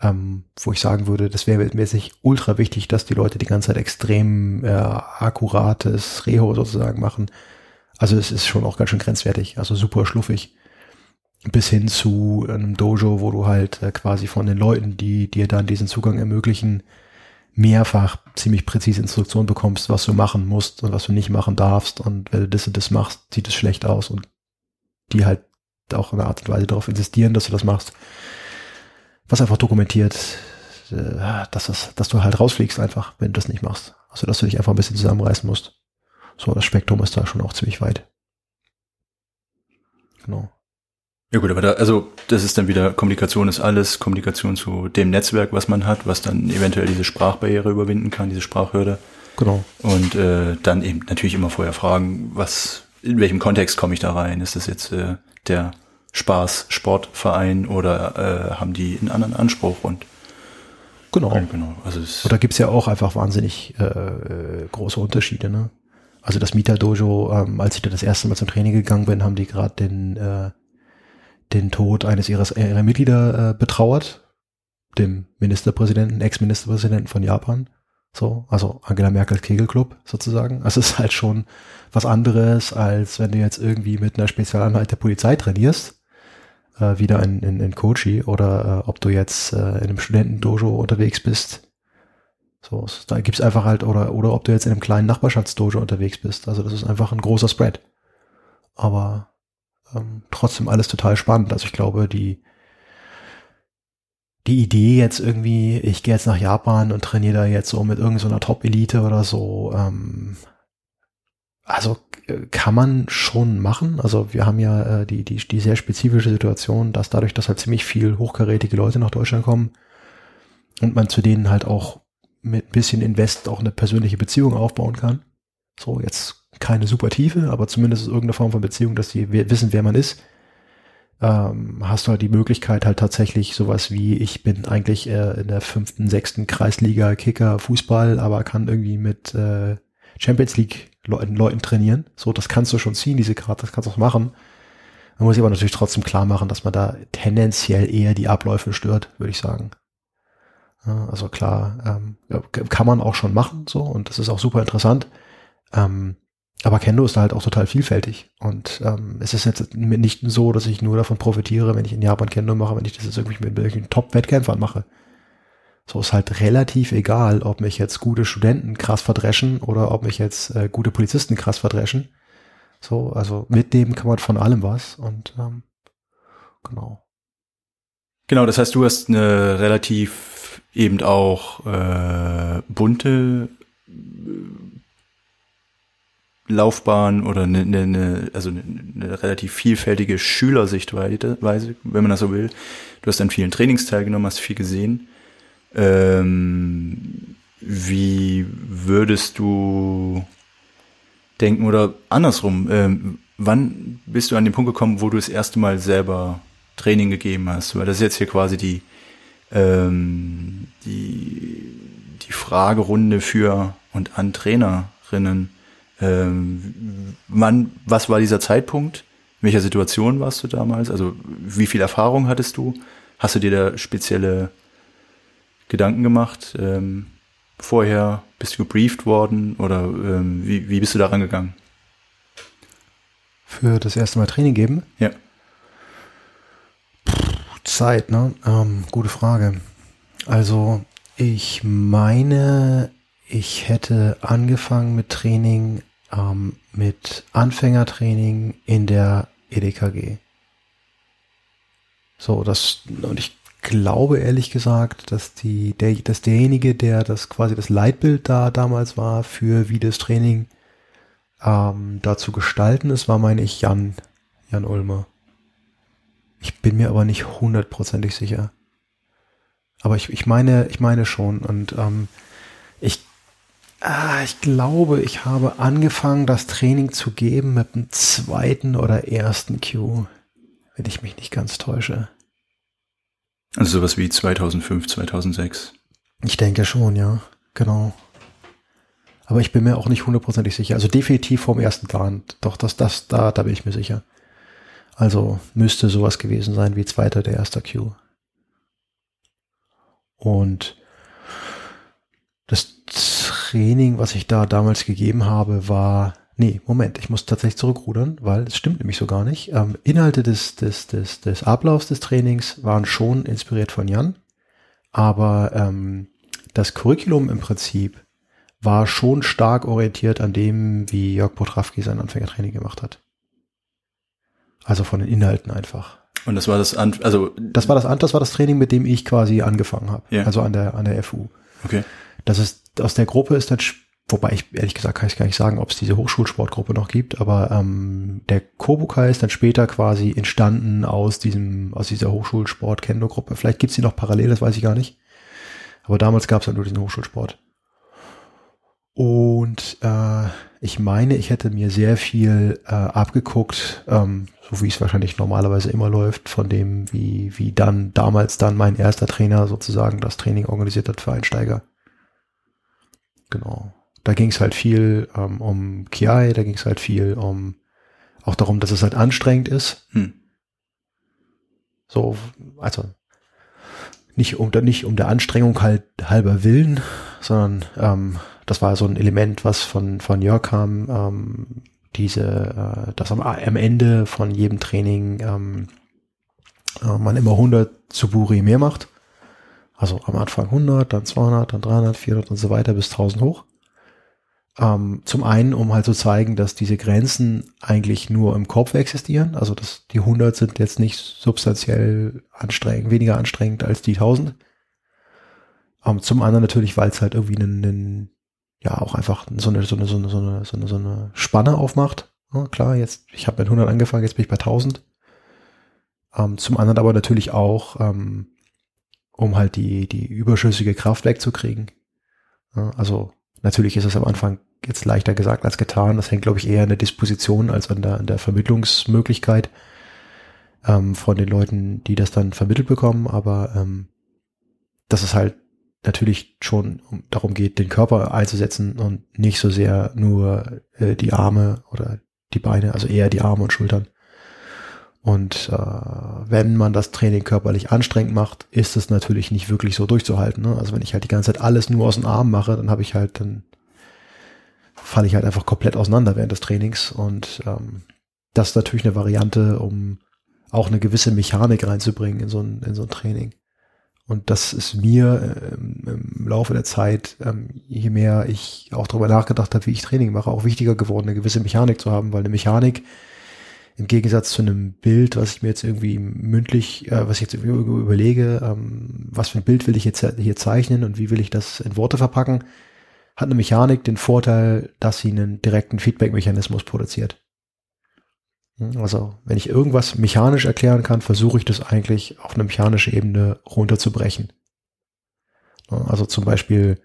ähm, wo ich sagen würde, das wäre sich ultra wichtig, dass die Leute die ganze Zeit extrem äh, akkurates Reho sozusagen machen. Also es ist schon auch ganz schön grenzwertig, also super schluffig bis hin zu einem Dojo, wo du halt äh, quasi von den Leuten, die dir dann diesen Zugang ermöglichen, mehrfach ziemlich präzise Instruktionen bekommst, was du machen musst und was du nicht machen darfst. Und wenn du das und das machst, sieht es schlecht aus und die halt auch in einer Art und Weise darauf insistieren, dass du das machst. Was einfach dokumentiert, äh, dass, das, dass du halt rausfliegst einfach, wenn du das nicht machst. Also dass du dich einfach ein bisschen zusammenreißen musst. So, das Spektrum ist da schon auch ziemlich weit. Genau. Ja gut, aber da, also das ist dann wieder Kommunikation ist alles, Kommunikation zu dem Netzwerk, was man hat, was dann eventuell diese Sprachbarriere überwinden kann, diese Sprachhürde. Genau. Und äh, dann eben natürlich immer vorher fragen, was, in welchem Kontext komme ich da rein? Ist das jetzt äh, der Spaß-Sportverein oder äh, haben die einen anderen Anspruch und Genau. genau. Also es und da gibt's ja auch einfach wahnsinnig äh, äh, große Unterschiede. Ne? Also das Mieter Dojo, ähm, als ich da das erste Mal zum Training gegangen bin, haben die gerade den äh, den Tod eines ihres, ihrer Mitglieder äh, betrauert, dem Ministerpräsidenten, Ex-Ministerpräsidenten von Japan. So, also Angela Merkels Kegelclub sozusagen. Also es ist halt schon was anderes, als wenn du jetzt irgendwie mit einer Spezialeinheit der Polizei trainierst, äh, wieder in, in, in Kochi, oder äh, ob du jetzt äh, in einem Studentendojo unterwegs bist. So, da gibt's einfach halt, oder, oder ob du jetzt in einem kleinen Nachbarschaftsdojo unterwegs bist. Also das ist einfach ein großer Spread. Aber ähm, trotzdem alles total spannend. Also ich glaube, die, die Idee jetzt irgendwie, ich gehe jetzt nach Japan und trainiere da jetzt so mit irgendeiner so Top-Elite oder so, ähm, also äh, kann man schon machen. Also wir haben ja äh, die, die, die sehr spezifische Situation, dass dadurch, dass halt ziemlich viel hochkarätige Leute nach Deutschland kommen und man zu denen halt auch mit ein bisschen Invest auch eine persönliche Beziehung aufbauen kann. So, jetzt keine super Tiefe, aber zumindest irgendeine Form von Beziehung, dass sie wissen, wer man ist. Ähm, hast du halt die Möglichkeit halt tatsächlich sowas wie, ich bin eigentlich äh, in der fünften, sechsten Kreisliga Kicker Fußball, aber kann irgendwie mit äh, Champions League Leuten, Leuten trainieren. So, das kannst du schon ziehen, diese Karte, das kannst du auch machen. Man muss sich aber natürlich trotzdem klar machen, dass man da tendenziell eher die Abläufe stört, würde ich sagen. Ja, also klar, ähm, kann man auch schon machen, so, und das ist auch super interessant. Ähm, aber Kendo ist halt auch total vielfältig. Und ähm, es ist jetzt nicht so, dass ich nur davon profitiere, wenn ich in Japan Kendo mache, wenn ich das jetzt irgendwie mit irgendwelchen Top-Wettkämpfern mache. So ist halt relativ egal, ob mich jetzt gute Studenten krass verdreschen oder ob mich jetzt äh, gute Polizisten krass verdreschen. So, also mitnehmen kann man von allem was und ähm, genau. Genau, das heißt, du hast eine relativ eben auch äh, bunte äh, Laufbahn oder eine, eine, also eine, relativ vielfältige Schülersichtweise, wenn man das so will. Du hast an vielen Trainings teilgenommen, hast viel gesehen. Ähm, wie würdest du denken oder andersrum, ähm, wann bist du an den Punkt gekommen, wo du das erste Mal selber Training gegeben hast? Weil das ist jetzt hier quasi die, ähm, die, die Fragerunde für und an Trainerinnen. Ähm, wann, was war dieser Zeitpunkt? In welcher Situation warst du damals? Also wie viel Erfahrung hattest du? Hast du dir da spezielle Gedanken gemacht? Ähm, vorher bist du gebrieft worden oder ähm, wie, wie bist du daran gegangen? Für das erste Mal Training geben? Ja. Zeit, ne? Ähm, gute Frage. Also ich meine, ich hätte angefangen mit Training, ähm, mit Anfängertraining in der EDKG. So, das, und ich glaube ehrlich gesagt, dass die, der, dass derjenige, der das quasi das Leitbild da damals war für wie das Training ähm, da zu gestalten ist, war, meine ich, Jan, Jan Ulmer. Ich bin mir aber nicht hundertprozentig sicher. Aber ich, ich meine, ich meine schon. Und ähm, ich, ah, ich glaube, ich habe angefangen, das Training zu geben mit dem zweiten oder ersten Q, wenn ich mich nicht ganz täusche. Also sowas wie 2005, 2006. Ich denke schon, ja. Genau. Aber ich bin mir auch nicht hundertprozentig sicher. Also definitiv vom ersten Plan. Doch, das, das, da, da bin ich mir sicher. Also müsste sowas gewesen sein wie zweiter, der erste Q. Und das Training, was ich da damals gegeben habe, war Nee, Moment, ich muss tatsächlich zurückrudern, weil es stimmt nämlich so gar nicht. Ähm, Inhalte des, des, des, des Ablaufs des Trainings waren schon inspiriert von Jan, aber ähm, das Curriculum im Prinzip war schon stark orientiert an dem, wie Jörg Potrawski sein Anfängertraining gemacht hat. Also von den Inhalten einfach. Und das war das, an, also das war das, das war das Training, mit dem ich quasi angefangen habe. Ja. Also an der an der FU. Okay. Das ist aus der Gruppe ist dann Wobei ich ehrlich gesagt kann ich gar nicht sagen, ob es diese Hochschulsportgruppe noch gibt, aber ähm, der Kobukai ist dann später quasi entstanden aus diesem, aus dieser Hochschulsport-Kendo-Gruppe. Vielleicht gibt es die noch parallel, das weiß ich gar nicht. Aber damals gab es dann nur diesen Hochschulsport. Und äh, ich meine, ich hätte mir sehr viel äh, abgeguckt, ähm, so wie es wahrscheinlich normalerweise immer läuft, von dem, wie, wie dann damals dann mein erster Trainer sozusagen das Training organisiert hat für Einsteiger. Genau. Da ging es halt viel ähm, um KI, da ging es halt viel um auch darum, dass es halt anstrengend ist. Hm. So, also nicht um, nicht um der Anstrengung halt halber Willen, sondern ähm, das war so ein Element, was von, von Jörg kam, ähm, diese, äh, dass am, am Ende von jedem Training ähm, äh, man immer 100 Suburi mehr macht. Also am Anfang 100, dann 200, dann 300, 400 und so weiter bis 1000 hoch. Ähm, zum einen, um halt zu zeigen, dass diese Grenzen eigentlich nur im Kopf existieren. Also dass die 100 sind jetzt nicht substanziell anstrengend, weniger anstrengend als die 1000. Ähm, zum anderen natürlich, weil es halt irgendwie einen, einen, ja auch einfach so eine, so eine, so eine, so eine, so eine, so eine Spanne aufmacht. Ja, klar, jetzt, ich habe mit 100 angefangen, jetzt bin ich bei 1000. Ähm, zum anderen aber natürlich auch, ähm, um halt die, die überschüssige Kraft wegzukriegen. Also Natürlich ist es am Anfang jetzt leichter gesagt als getan. Das hängt, glaube ich, eher an der Disposition als an der, an der Vermittlungsmöglichkeit ähm, von den Leuten, die das dann vermittelt bekommen. Aber ähm, dass es halt natürlich schon darum geht, den Körper einzusetzen und nicht so sehr nur äh, die Arme oder die Beine, also eher die Arme und Schultern. Und äh, wenn man das Training körperlich anstrengend macht, ist es natürlich nicht wirklich so durchzuhalten. Ne? Also wenn ich halt die ganze Zeit alles nur aus dem Arm mache, dann habe ich halt, dann falle ich halt einfach komplett auseinander während des Trainings. Und ähm, das ist natürlich eine Variante, um auch eine gewisse Mechanik reinzubringen in so ein, in so ein Training. Und das ist mir ähm, im Laufe der Zeit, ähm, je mehr ich auch darüber nachgedacht habe, wie ich Training mache, auch wichtiger geworden, eine gewisse Mechanik zu haben, weil eine Mechanik im Gegensatz zu einem Bild, was ich mir jetzt irgendwie mündlich, äh, was ich jetzt überlege, ähm, was für ein Bild will ich jetzt hier zeichnen und wie will ich das in Worte verpacken, hat eine Mechanik den Vorteil, dass sie einen direkten Feedback-Mechanismus produziert. Hm, also, wenn ich irgendwas mechanisch erklären kann, versuche ich das eigentlich auf eine mechanische Ebene runterzubrechen. Also zum Beispiel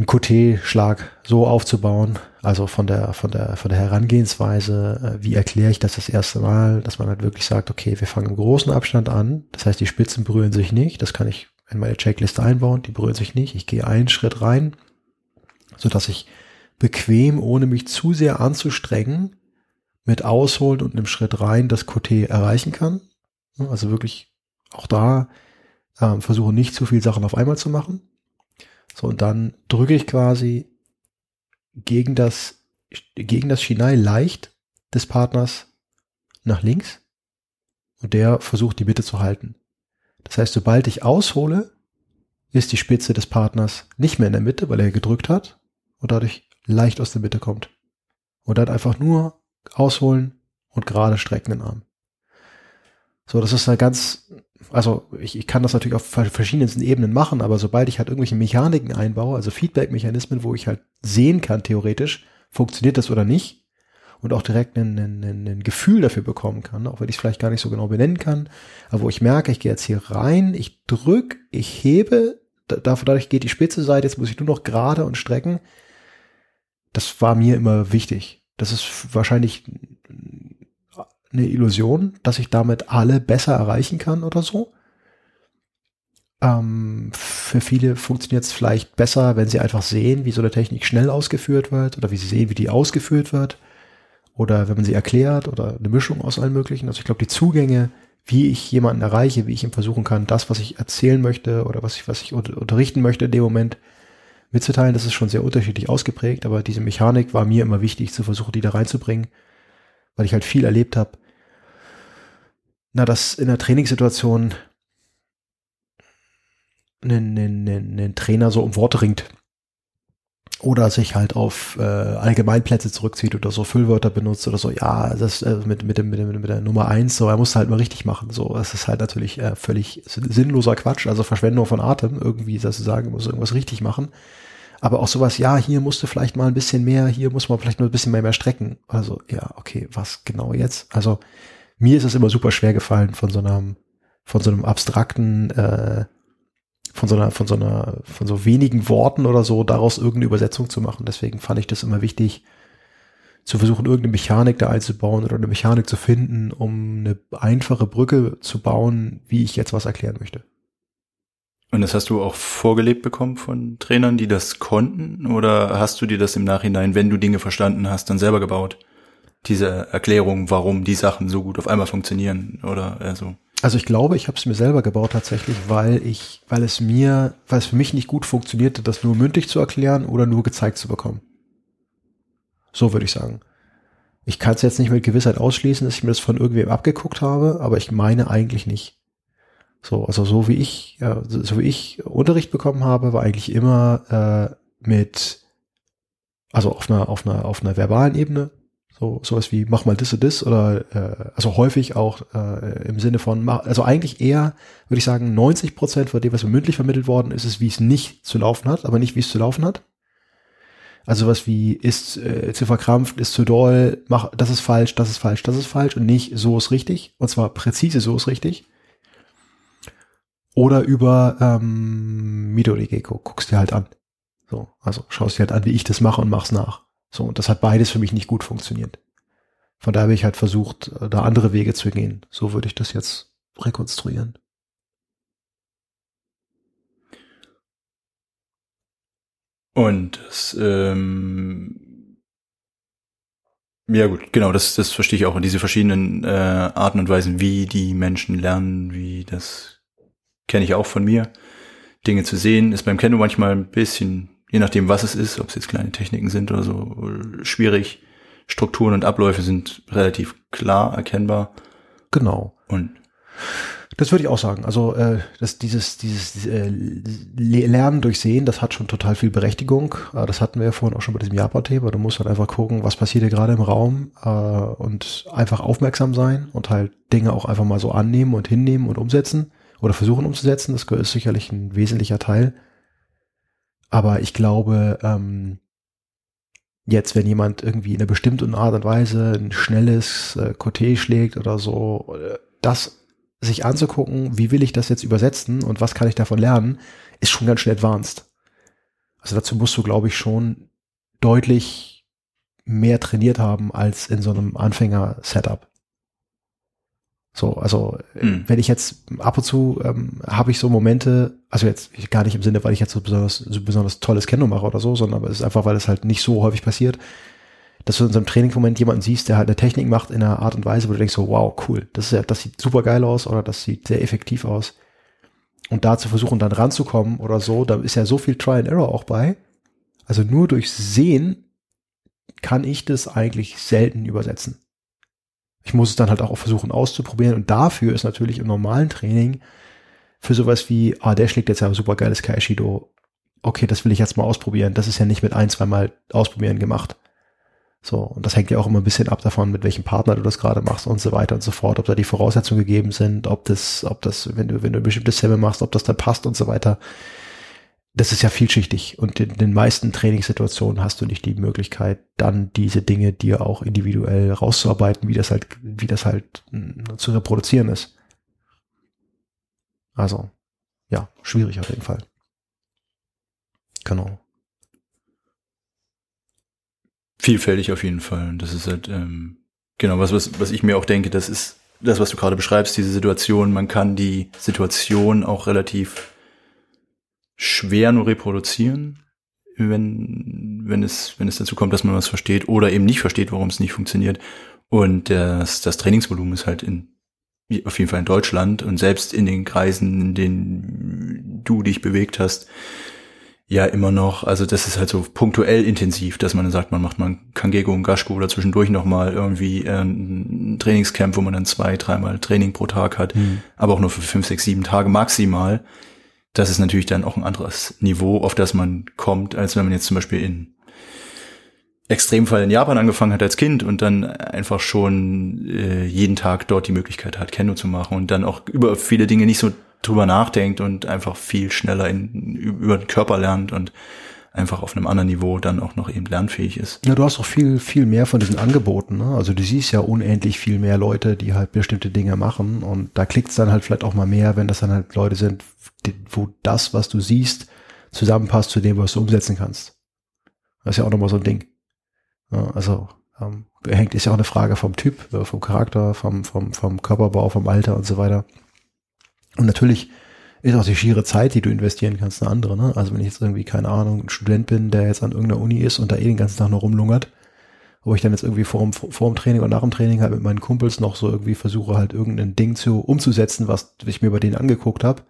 einen QT-Schlag so aufzubauen, also von der, von der, von der Herangehensweise, äh, wie erkläre ich das das erste Mal, dass man halt wirklich sagt, okay, wir fangen im großen Abstand an. Das heißt, die Spitzen berühren sich nicht. Das kann ich in meine Checkliste einbauen. Die berühren sich nicht. Ich gehe einen Schritt rein, so dass ich bequem, ohne mich zu sehr anzustrengen, mit Ausholen und einem Schritt rein das QT erreichen kann. Also wirklich auch da ähm, versuche nicht zu viel Sachen auf einmal zu machen. So, und dann drücke ich quasi gegen das, gegen das Shinai leicht des Partners nach links und der versucht die Mitte zu halten. Das heißt, sobald ich aushole, ist die Spitze des Partners nicht mehr in der Mitte, weil er gedrückt hat und dadurch leicht aus der Mitte kommt. Und dann einfach nur ausholen und gerade strecken den Arm. So, das ist eine ganz, also ich, ich kann das natürlich auf verschiedensten Ebenen machen, aber sobald ich halt irgendwelche Mechaniken einbaue, also Feedback-Mechanismen, wo ich halt sehen kann, theoretisch, funktioniert das oder nicht, und auch direkt ein, ein, ein Gefühl dafür bekommen kann, auch wenn ich es vielleicht gar nicht so genau benennen kann, aber wo ich merke, ich gehe jetzt hier rein, ich drück, ich hebe, dadurch geht die spitze Seite, jetzt muss ich nur noch gerade und strecken. Das war mir immer wichtig. Das ist wahrscheinlich eine Illusion, dass ich damit alle besser erreichen kann oder so. Ähm, für viele funktioniert es vielleicht besser, wenn sie einfach sehen, wie so eine Technik schnell ausgeführt wird oder wie sie sehen, wie die ausgeführt wird oder wenn man sie erklärt oder eine Mischung aus allen möglichen. Also ich glaube, die Zugänge, wie ich jemanden erreiche, wie ich ihm versuchen kann, das, was ich erzählen möchte oder was ich, was ich unterrichten möchte in dem Moment mitzuteilen, das ist schon sehr unterschiedlich ausgeprägt, aber diese Mechanik war mir immer wichtig zu versuchen, die da reinzubringen, weil ich halt viel erlebt habe, na, dass in der Trainingssituation ein, ein, ein Trainer so um Worte ringt oder sich halt auf äh, Allgemeinplätze zurückzieht oder so Füllwörter benutzt oder so, ja, das äh, mit, mit, dem, mit, mit der Nummer eins, so, er muss halt mal richtig machen. So, das ist halt natürlich äh, völlig sinnloser Quatsch, also Verschwendung von Atem, irgendwie, dass du sagen, muss irgendwas richtig machen. Aber auch sowas, ja, hier musst du vielleicht mal ein bisschen mehr, hier muss man vielleicht nur ein bisschen mehr, mehr strecken. Also, ja, okay, was genau jetzt? Also, mir ist es immer super schwer gefallen, von so einem, von so einem abstrakten, äh, von so einer, von so einer, von so wenigen Worten oder so daraus irgendeine Übersetzung zu machen. Deswegen fand ich das immer wichtig, zu versuchen, irgendeine Mechanik da einzubauen oder eine Mechanik zu finden, um eine einfache Brücke zu bauen, wie ich jetzt was erklären möchte. Und das hast du auch vorgelebt bekommen von Trainern, die das konnten? Oder hast du dir das im Nachhinein, wenn du Dinge verstanden hast, dann selber gebaut? Diese Erklärung, warum die Sachen so gut auf einmal funktionieren oder also. Also ich glaube, ich habe es mir selber gebaut tatsächlich, weil ich, weil es mir, weil es für mich nicht gut funktionierte, das nur mündlich zu erklären oder nur gezeigt zu bekommen. So würde ich sagen. Ich kann es jetzt nicht mit Gewissheit ausschließen, dass ich mir das von irgendwem abgeguckt habe, aber ich meine eigentlich nicht. So, also so wie ich, ja, so wie ich Unterricht bekommen habe, war eigentlich immer äh, mit, also auf einer, auf einer, auf einer verbalen Ebene so sowas wie mach mal das und das oder äh, also häufig auch äh, im Sinne von also eigentlich eher würde ich sagen 90 Prozent von dem was mir mündlich vermittelt worden ist ist wie es nicht zu laufen hat aber nicht wie es zu laufen hat. Also was wie ist äh, zu verkrampft ist zu doll mach das ist falsch das ist falsch das ist falsch und nicht so ist richtig. Und zwar präzise so ist richtig. Oder über ähm, Midori Gecko guckst dir halt an. So, also schaust dir halt an, wie ich das mache und mach's nach. So, und das hat beides für mich nicht gut funktioniert. Von daher habe ich halt versucht, äh, da andere Wege zu gehen. So würde ich das jetzt rekonstruieren. Und das, ähm, ja gut, genau, das, das verstehe ich auch. Und diese verschiedenen äh, Arten und Weisen, wie die Menschen lernen, wie das kenne ich auch von mir. Dinge zu sehen, ist beim Kendo manchmal ein bisschen, je nachdem was es ist, ob es jetzt kleine Techniken sind oder so, schwierig. Strukturen und Abläufe sind relativ klar erkennbar. Genau. Und das würde ich auch sagen. Also äh, das, dieses, dieses äh, Lernen durch Sehen, das hat schon total viel Berechtigung. Äh, das hatten wir ja vorhin auch schon bei diesem Japan-Thema. Du musst halt einfach gucken, was passiert hier gerade im Raum äh, und einfach aufmerksam sein und halt Dinge auch einfach mal so annehmen und hinnehmen und umsetzen oder versuchen umzusetzen. Das ist sicherlich ein wesentlicher Teil. Aber ich glaube, ähm, jetzt, wenn jemand irgendwie in einer bestimmten Art und Weise ein schnelles äh, Coté schlägt oder so, äh, das sich anzugucken, wie will ich das jetzt übersetzen und was kann ich davon lernen, ist schon ganz schön advanced. Also dazu musst du, glaube ich, schon deutlich mehr trainiert haben als in so einem Anfänger-Setup. So, also mhm. wenn ich jetzt ab und zu ähm, habe ich so Momente, also jetzt gar nicht im Sinne, weil ich jetzt so besonders, so besonders tolles Kendo mache oder so, sondern es ist einfach, weil es halt nicht so häufig passiert, dass du in so einem Trainingsmoment jemanden siehst, der halt eine Technik macht in einer Art und Weise, wo du denkst so, wow, cool, das ist ja, das sieht super geil aus oder das sieht sehr effektiv aus. Und da zu versuchen, dann ranzukommen oder so, da ist ja so viel Try and Error auch bei. Also nur durch Sehen kann ich das eigentlich selten übersetzen. Ich muss es dann halt auch versuchen auszuprobieren und dafür ist natürlich im normalen Training für sowas wie, ah, der schlägt jetzt ja super geiles Kaishido. Okay, das will ich jetzt mal ausprobieren. Das ist ja nicht mit ein, zwei Mal ausprobieren gemacht. So, und das hängt ja auch immer ein bisschen ab davon, mit welchem Partner du das gerade machst und so weiter und so fort, ob da die Voraussetzungen gegeben sind, ob das, ob das, wenn du, wenn du bestimmte Semme machst, ob das dann passt und so weiter das ist ja vielschichtig und in den meisten Trainingssituationen hast du nicht die Möglichkeit, dann diese Dinge dir auch individuell rauszuarbeiten, wie das halt, wie das halt hm, zu reproduzieren ist. Also, ja, schwierig auf jeden Fall. Genau. Vielfältig auf jeden Fall. Und das ist halt, ähm, genau, was, was, was ich mir auch denke, das ist das, was du gerade beschreibst, diese Situation, man kann die Situation auch relativ schwer nur reproduzieren, wenn, wenn es, wenn es dazu kommt, dass man was versteht oder eben nicht versteht, warum es nicht funktioniert. Und das, das Trainingsvolumen ist halt in, auf jeden Fall in Deutschland und selbst in den Kreisen, in denen du dich bewegt hast, ja immer noch, also das ist halt so punktuell intensiv, dass man dann sagt, man macht mal Kangego und Gashko oder zwischendurch nochmal irgendwie äh, ein Trainingscamp, wo man dann zwei, dreimal Training pro Tag hat, mhm. aber auch nur für fünf, sechs, sieben Tage maximal das ist natürlich dann auch ein anderes Niveau, auf das man kommt, als wenn man jetzt zum Beispiel in Extremfall in Japan angefangen hat als Kind und dann einfach schon äh, jeden Tag dort die Möglichkeit hat, Kendo zu machen und dann auch über viele Dinge nicht so drüber nachdenkt und einfach viel schneller in, über den Körper lernt und einfach auf einem anderen Niveau dann auch noch eben lernfähig ist. Ja, du hast auch viel, viel mehr von diesen Angeboten. Ne? Also du siehst ja unendlich viel mehr Leute, die halt bestimmte Dinge machen und da klickt es dann halt vielleicht auch mal mehr, wenn das dann halt Leute sind, die, wo das, was du siehst, zusammenpasst zu dem, was du umsetzen kannst. Das ist ja auch nochmal so ein Ding. Ja, also ähm, hängt ist ja auch eine Frage vom Typ, äh, vom Charakter, vom, vom, vom Körperbau, vom Alter und so weiter. Und natürlich ist auch die schiere Zeit, die du investieren kannst, eine andere. Ne? Also wenn ich jetzt irgendwie, keine Ahnung, ein Student bin, der jetzt an irgendeiner Uni ist und da eh den ganzen Tag nur rumlungert, wo ich dann jetzt irgendwie vor dem, vor dem Training und nach dem Training halt mit meinen Kumpels noch so irgendwie versuche halt irgendein Ding zu umzusetzen, was ich mir bei denen angeguckt habe,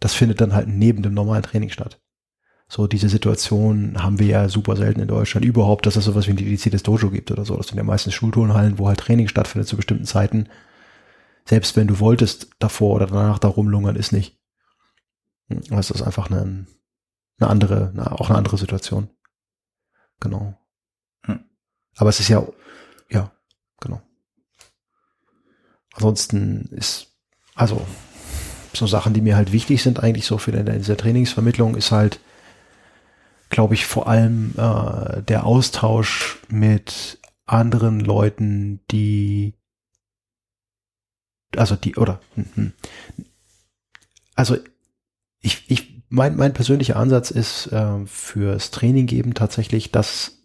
das findet dann halt neben dem normalen Training statt. So, diese Situation haben wir ja super selten in Deutschland überhaupt, dass es sowas wie ein dediziertes Dojo gibt oder so. Das sind ja meistens Schulturnhallen, wo halt Training stattfindet zu bestimmten Zeiten. Selbst wenn du wolltest, davor oder danach da rumlungern, ist nicht. Es ist einfach eine, eine andere, eine, auch eine andere Situation. Genau. Hm. Aber es ist ja, ja, genau. Ansonsten ist, also, so Sachen, die mir halt wichtig sind, eigentlich so für in dieser Trainingsvermittlung, ist halt, glaube ich, vor allem äh, der Austausch mit anderen Leuten, die, also die, oder, hm, hm. also ich, ich mein, mein persönlicher Ansatz ist äh, fürs Training geben tatsächlich, dass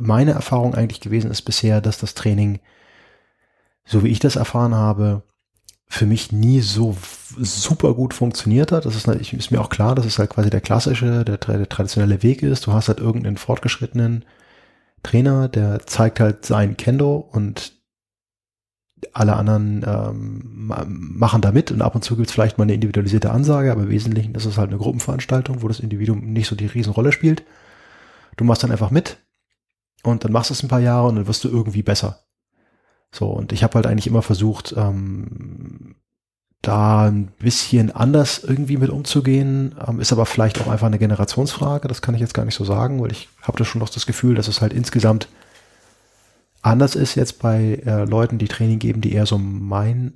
meine Erfahrung eigentlich gewesen ist bisher, dass das Training, so wie ich das erfahren habe, für mich nie so super gut funktioniert hat. Das ist, ist mir auch klar, dass es halt quasi der klassische, der, der traditionelle Weg ist. Du hast halt irgendeinen fortgeschrittenen Trainer, der zeigt halt sein Kendo und alle anderen ähm, machen da mit und ab und zu gibt es vielleicht mal eine individualisierte Ansage, aber im Wesentlichen ist es halt eine Gruppenveranstaltung, wo das Individuum nicht so die Riesenrolle spielt. Du machst dann einfach mit und dann machst du es ein paar Jahre und dann wirst du irgendwie besser. So, und ich habe halt eigentlich immer versucht, ähm, da ein bisschen anders irgendwie mit umzugehen, ähm, ist aber vielleicht auch einfach eine Generationsfrage, das kann ich jetzt gar nicht so sagen, weil ich habe da schon noch das Gefühl, dass es halt insgesamt anders ist jetzt bei äh, Leuten, die Training geben, die eher so mein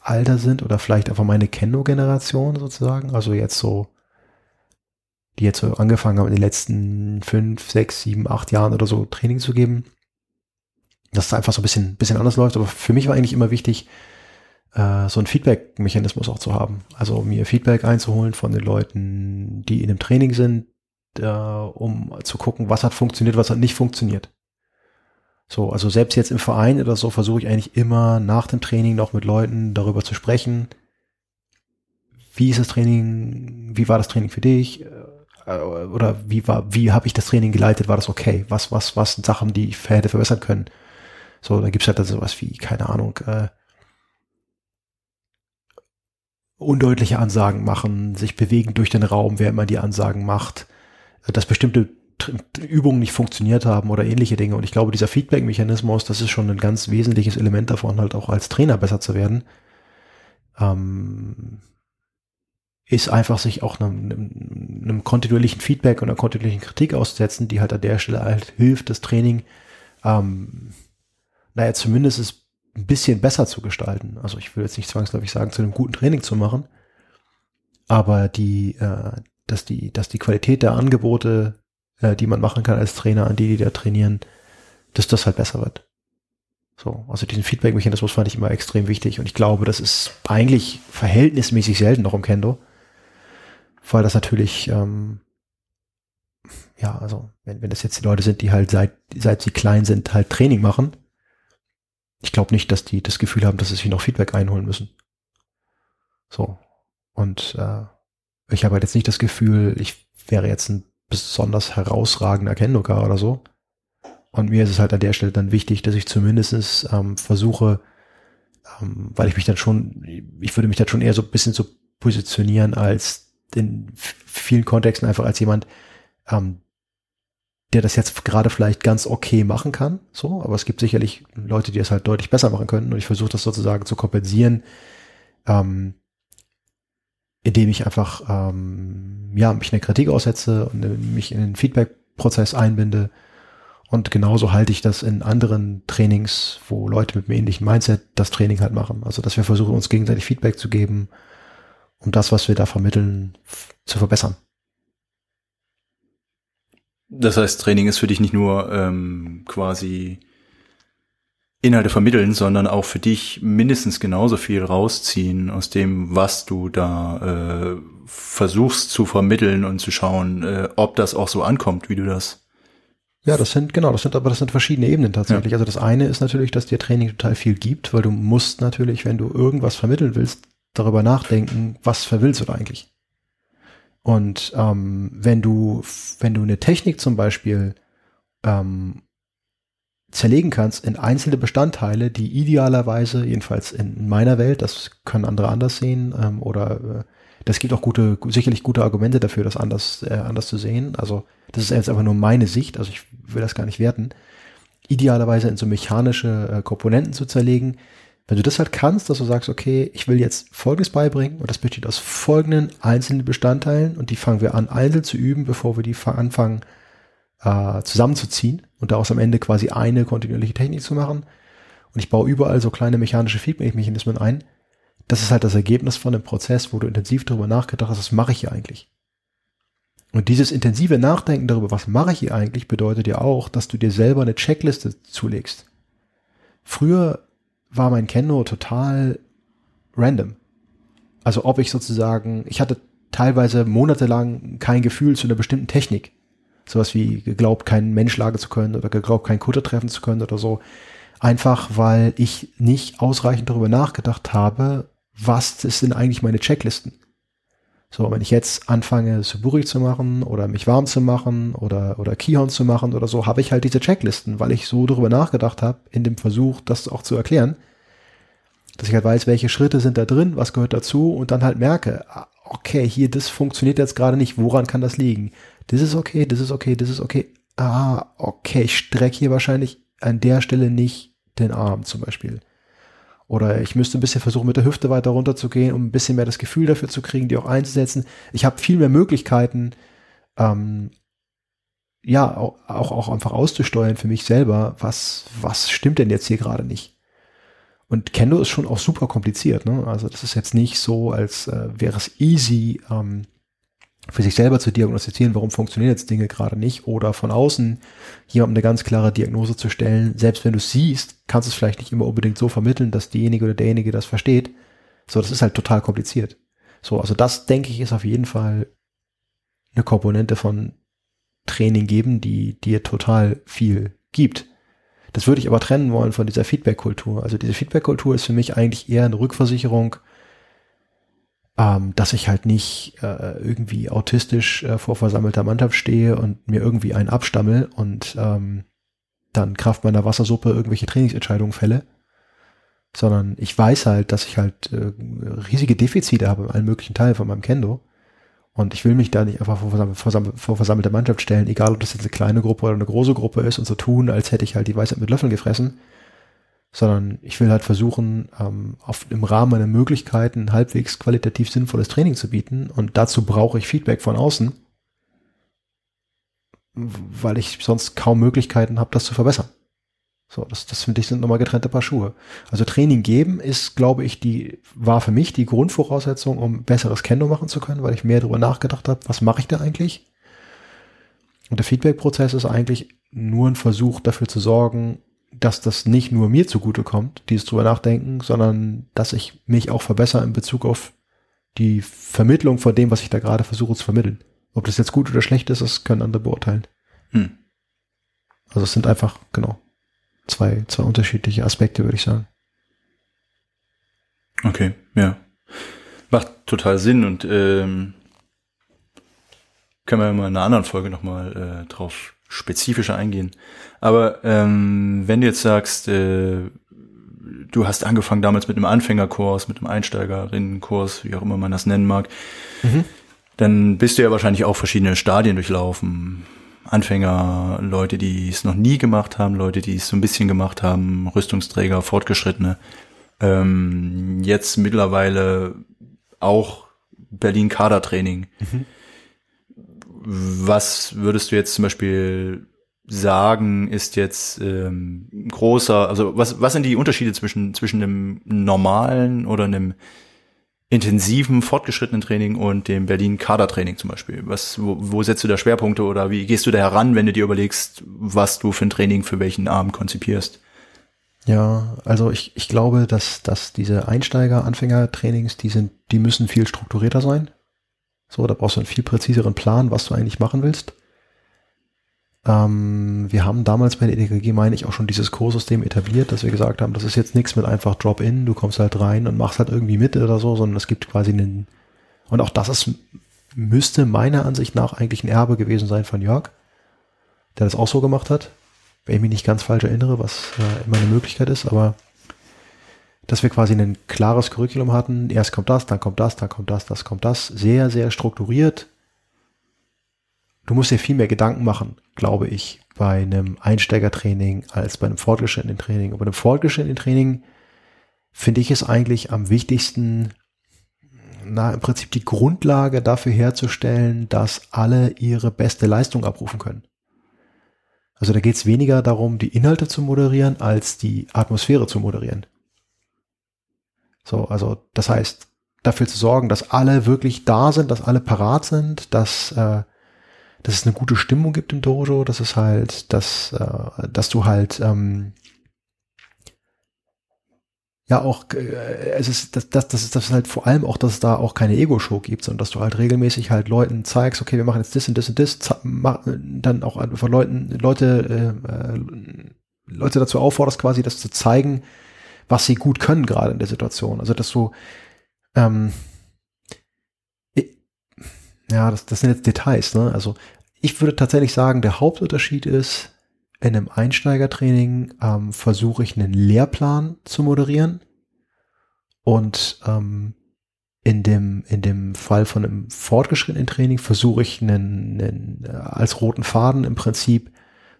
Alter sind oder vielleicht einfach meine Kendo-Generation sozusagen, also jetzt so, die jetzt so angefangen haben in den letzten fünf, sechs, sieben, acht Jahren oder so Training zu geben, dass es einfach so ein bisschen, bisschen anders läuft, aber für mich war eigentlich immer wichtig, äh, so ein Feedback-Mechanismus auch zu haben. Also mir Feedback einzuholen von den Leuten, die in dem Training sind, äh, um zu gucken, was hat funktioniert, was hat nicht funktioniert. So, also selbst jetzt im Verein oder so versuche ich eigentlich immer nach dem Training noch mit Leuten darüber zu sprechen. Wie ist das Training? Wie war das Training für dich? Äh, oder wie war, wie habe ich das Training geleitet? War das okay? Was, was, was sind Sachen, die ich hätte verbessern können? So, da gibt's halt dann sowas wie, keine Ahnung, äh, undeutliche Ansagen machen, sich bewegen durch den Raum, wer immer die Ansagen macht, dass bestimmte Übungen nicht funktioniert haben oder ähnliche Dinge. Und ich glaube, dieser Feedback-Mechanismus, das ist schon ein ganz wesentliches Element davon, halt auch als Trainer besser zu werden. Ähm, ist einfach sich auch einem, einem, einem kontinuierlichen Feedback und einer kontinuierlichen Kritik auszusetzen, die halt an der Stelle halt hilft, das Training, ähm, naja, zumindest ist ein bisschen besser zu gestalten. Also ich will jetzt nicht zwangsläufig sagen, zu einem guten Training zu machen, aber die, äh, dass die, dass die Qualität der Angebote, äh, die man machen kann als Trainer an die, die da trainieren, dass das halt besser wird. So, also diesen Feedback-Mechanismus fand ich immer extrem wichtig und ich glaube, das ist eigentlich verhältnismäßig selten noch im Kendo, weil das natürlich, ähm, ja, also wenn, wenn das jetzt die Leute sind, die halt seit, seit sie klein sind, halt Training machen, ich glaube nicht, dass die das Gefühl haben, dass sie sich noch Feedback einholen müssen. So. Und äh, ich habe halt jetzt nicht das Gefühl, ich wäre jetzt ein besonders herausragender Kendoka oder so. Und mir ist es halt an der Stelle dann wichtig, dass ich zumindestens ähm, versuche, ähm, weil ich mich dann schon, ich würde mich dann schon eher so ein bisschen so positionieren als in vielen Kontexten einfach als jemand, ähm, der das jetzt gerade vielleicht ganz okay machen kann, so, aber es gibt sicherlich Leute, die das halt deutlich besser machen können und ich versuche das sozusagen zu kompensieren, ähm, indem ich einfach ähm, ja mich in der Kritik aussetze und äh, mich in den Feedback-Prozess einbinde und genauso halte ich das in anderen Trainings, wo Leute mit einem ähnlichen Mindset das Training halt machen. Also dass wir versuchen uns gegenseitig Feedback zu geben, um das, was wir da vermitteln, zu verbessern. Das heißt, Training ist für dich nicht nur ähm, quasi Inhalte vermitteln, sondern auch für dich mindestens genauso viel rausziehen aus dem, was du da äh, versuchst zu vermitteln und zu schauen, äh, ob das auch so ankommt, wie du das. Ja, das sind, genau, das sind aber das sind verschiedene Ebenen tatsächlich. Ja. Also das eine ist natürlich, dass dir Training total viel gibt, weil du musst natürlich, wenn du irgendwas vermitteln willst, darüber nachdenken, was verwillst du eigentlich? Und ähm, wenn du, wenn du eine Technik zum Beispiel ähm, zerlegen kannst in einzelne Bestandteile, die idealerweise, jedenfalls in meiner Welt, das können andere anders sehen, ähm, oder äh, das gibt auch gute, sicherlich gute Argumente dafür, das anders, äh, anders zu sehen. Also das ist jetzt einfach nur meine Sicht, also ich will das gar nicht werten. Idealerweise in so mechanische äh, Komponenten zu zerlegen, wenn du das halt kannst, dass du sagst, okay, ich will jetzt Folgendes beibringen und das besteht aus folgenden einzelnen Bestandteilen und die fangen wir an, einzeln zu üben, bevor wir die anfangen äh, zusammenzuziehen und daraus am Ende quasi eine kontinuierliche Technik zu machen. Und ich baue überall so kleine mechanische Feedback-Mechanismen ein. Das ist halt das Ergebnis von einem Prozess, wo du intensiv darüber nachgedacht hast, was mache ich hier eigentlich? Und dieses intensive Nachdenken darüber, was mache ich hier eigentlich, bedeutet ja auch, dass du dir selber eine Checkliste zulegst. Früher war mein Kendo total random. Also ob ich sozusagen, ich hatte teilweise monatelang kein Gefühl zu einer bestimmten Technik. Sowas wie geglaubt, keinen Mensch schlagen zu können oder geglaubt, keinen Kutter treffen zu können oder so. Einfach weil ich nicht ausreichend darüber nachgedacht habe, was denn eigentlich meine Checklisten? So, wenn ich jetzt anfange, Suburi zu machen oder mich warm zu machen oder, oder Keyhorn zu machen oder so, habe ich halt diese Checklisten, weil ich so darüber nachgedacht habe, in dem Versuch, das auch zu erklären, dass ich halt weiß, welche Schritte sind da drin, was gehört dazu und dann halt merke, ah, okay, hier, das funktioniert jetzt gerade nicht, woran kann das liegen? Das ist okay, das ist okay, das ist okay. Ah, okay, ich strecke hier wahrscheinlich an der Stelle nicht den Arm zum Beispiel. Oder ich müsste ein bisschen versuchen, mit der Hüfte weiter runter zu gehen, um ein bisschen mehr das Gefühl dafür zu kriegen, die auch einzusetzen. Ich habe viel mehr Möglichkeiten, ähm, ja, auch, auch einfach auszusteuern für mich selber, was, was stimmt denn jetzt hier gerade nicht. Und Kendo ist schon auch super kompliziert. Ne? Also das ist jetzt nicht so, als äh, wäre es easy, ähm, für sich selber zu diagnostizieren, warum funktionieren jetzt Dinge gerade nicht oder von außen jemandem eine ganz klare Diagnose zu stellen. Selbst wenn du siehst, kannst du es vielleicht nicht immer unbedingt so vermitteln, dass diejenige oder derjenige das versteht. So, das ist halt total kompliziert. So, also das denke ich ist auf jeden Fall eine Komponente von Training geben, die dir total viel gibt. Das würde ich aber trennen wollen von dieser Feedback-Kultur. Also diese Feedback-Kultur ist für mich eigentlich eher eine Rückversicherung ähm, dass ich halt nicht äh, irgendwie autistisch äh, vor versammelter Mannschaft stehe und mir irgendwie einen abstammel und ähm, dann Kraft meiner Wassersuppe irgendwelche Trainingsentscheidungen fälle, sondern ich weiß halt, dass ich halt äh, riesige Defizite habe in allen möglichen Teilen von meinem Kendo. Und ich will mich da nicht einfach vor, versam vor versammelte Mannschaft stellen, egal ob das jetzt eine kleine Gruppe oder eine große Gruppe ist und so tun, als hätte ich halt die Weisheit mit Löffeln gefressen, sondern ich will halt versuchen, ähm, auf, im Rahmen meiner Möglichkeiten halbwegs qualitativ sinnvolles Training zu bieten und dazu brauche ich Feedback von außen, weil ich sonst kaum Möglichkeiten habe, das zu verbessern. So, das, das finde ich sind nochmal getrennte Paar Schuhe. Also Training geben ist, glaube ich, die, war für mich die Grundvoraussetzung, um besseres Kendo machen zu können, weil ich mehr darüber nachgedacht habe, was mache ich da eigentlich? Und der Feedback-Prozess ist eigentlich nur ein Versuch dafür zu sorgen, dass das nicht nur mir zugutekommt, dieses drüber nachdenken, sondern dass ich mich auch verbessere in Bezug auf die Vermittlung von dem, was ich da gerade versuche zu vermitteln. Ob das jetzt gut oder schlecht ist, das können andere beurteilen. Hm. Also es sind einfach, genau, zwei, zwei unterschiedliche Aspekte, würde ich sagen. Okay, ja. Macht total Sinn und ähm, können wir mal in einer anderen Folge nochmal äh, drauf spezifischer eingehen. Aber ähm, wenn du jetzt sagst, äh, du hast angefangen damals mit einem Anfängerkurs, mit einem Einsteigerinnenkurs, wie auch immer man das nennen mag, mhm. dann bist du ja wahrscheinlich auch verschiedene Stadien durchlaufen. Anfänger, Leute, die es noch nie gemacht haben, Leute, die es so ein bisschen gemacht haben, Rüstungsträger, Fortgeschrittene. Ähm, jetzt mittlerweile auch Berlin Kadertraining. Mhm. Was würdest du jetzt zum Beispiel sagen, ist jetzt ähm, großer, also was, was sind die Unterschiede zwischen, zwischen einem normalen oder einem intensiven, fortgeschrittenen Training und dem Berlin-Kadertraining zum Beispiel? Was, wo, wo setzt du da Schwerpunkte oder wie gehst du da heran, wenn du dir überlegst, was du für ein Training für welchen Abend konzipierst? Ja, also ich, ich glaube, dass, dass diese Einsteiger-Anfänger-Trainings, die sind, die müssen viel strukturierter sein. So, da brauchst du einen viel präziseren Plan, was du eigentlich machen willst. Ähm, wir haben damals bei der EDKG, meine ich, auch schon dieses Kurssystem etabliert, dass wir gesagt haben, das ist jetzt nichts mit einfach Drop-in, du kommst halt rein und machst halt irgendwie mit oder so, sondern es gibt quasi einen, und auch das ist, müsste meiner Ansicht nach eigentlich ein Erbe gewesen sein von Jörg, der das auch so gemacht hat, wenn ich mich nicht ganz falsch erinnere, was äh, immer eine Möglichkeit ist, aber dass wir quasi ein klares Curriculum hatten, erst kommt das, dann kommt das, dann kommt das, das kommt das, sehr, sehr strukturiert, du musst dir viel mehr Gedanken machen, glaube ich, bei einem Einsteigertraining als bei einem fortgeschrittenen Training. Und bei einem fortgeschrittenen Training finde ich es eigentlich am wichtigsten, na, im Prinzip die Grundlage dafür herzustellen, dass alle ihre beste Leistung abrufen können. Also da geht es weniger darum, die Inhalte zu moderieren, als die Atmosphäre zu moderieren. So, also das heißt, dafür zu sorgen, dass alle wirklich da sind, dass alle parat sind, dass äh, dass es eine gute Stimmung gibt im Dojo, dass es halt, dass, äh, dass du halt, ähm, ja auch, äh, es ist, das, das, das ist das ist halt vor allem auch, dass es da auch keine Ego-Show gibt, sondern dass du halt regelmäßig halt Leuten zeigst, okay, wir machen jetzt das und das und das, dann auch von Leuten, Leute, äh, äh, Leute dazu aufforderst, quasi das zu zeigen, was sie gut können gerade in der Situation. Also dass du ähm, ja, das, das sind jetzt Details, ne? Also ich würde tatsächlich sagen, der Hauptunterschied ist, in einem Einsteigertraining ähm, versuche ich einen Lehrplan zu moderieren und ähm, in dem in dem Fall von einem fortgeschrittenen Training versuche ich einen, einen, äh, als roten Faden im Prinzip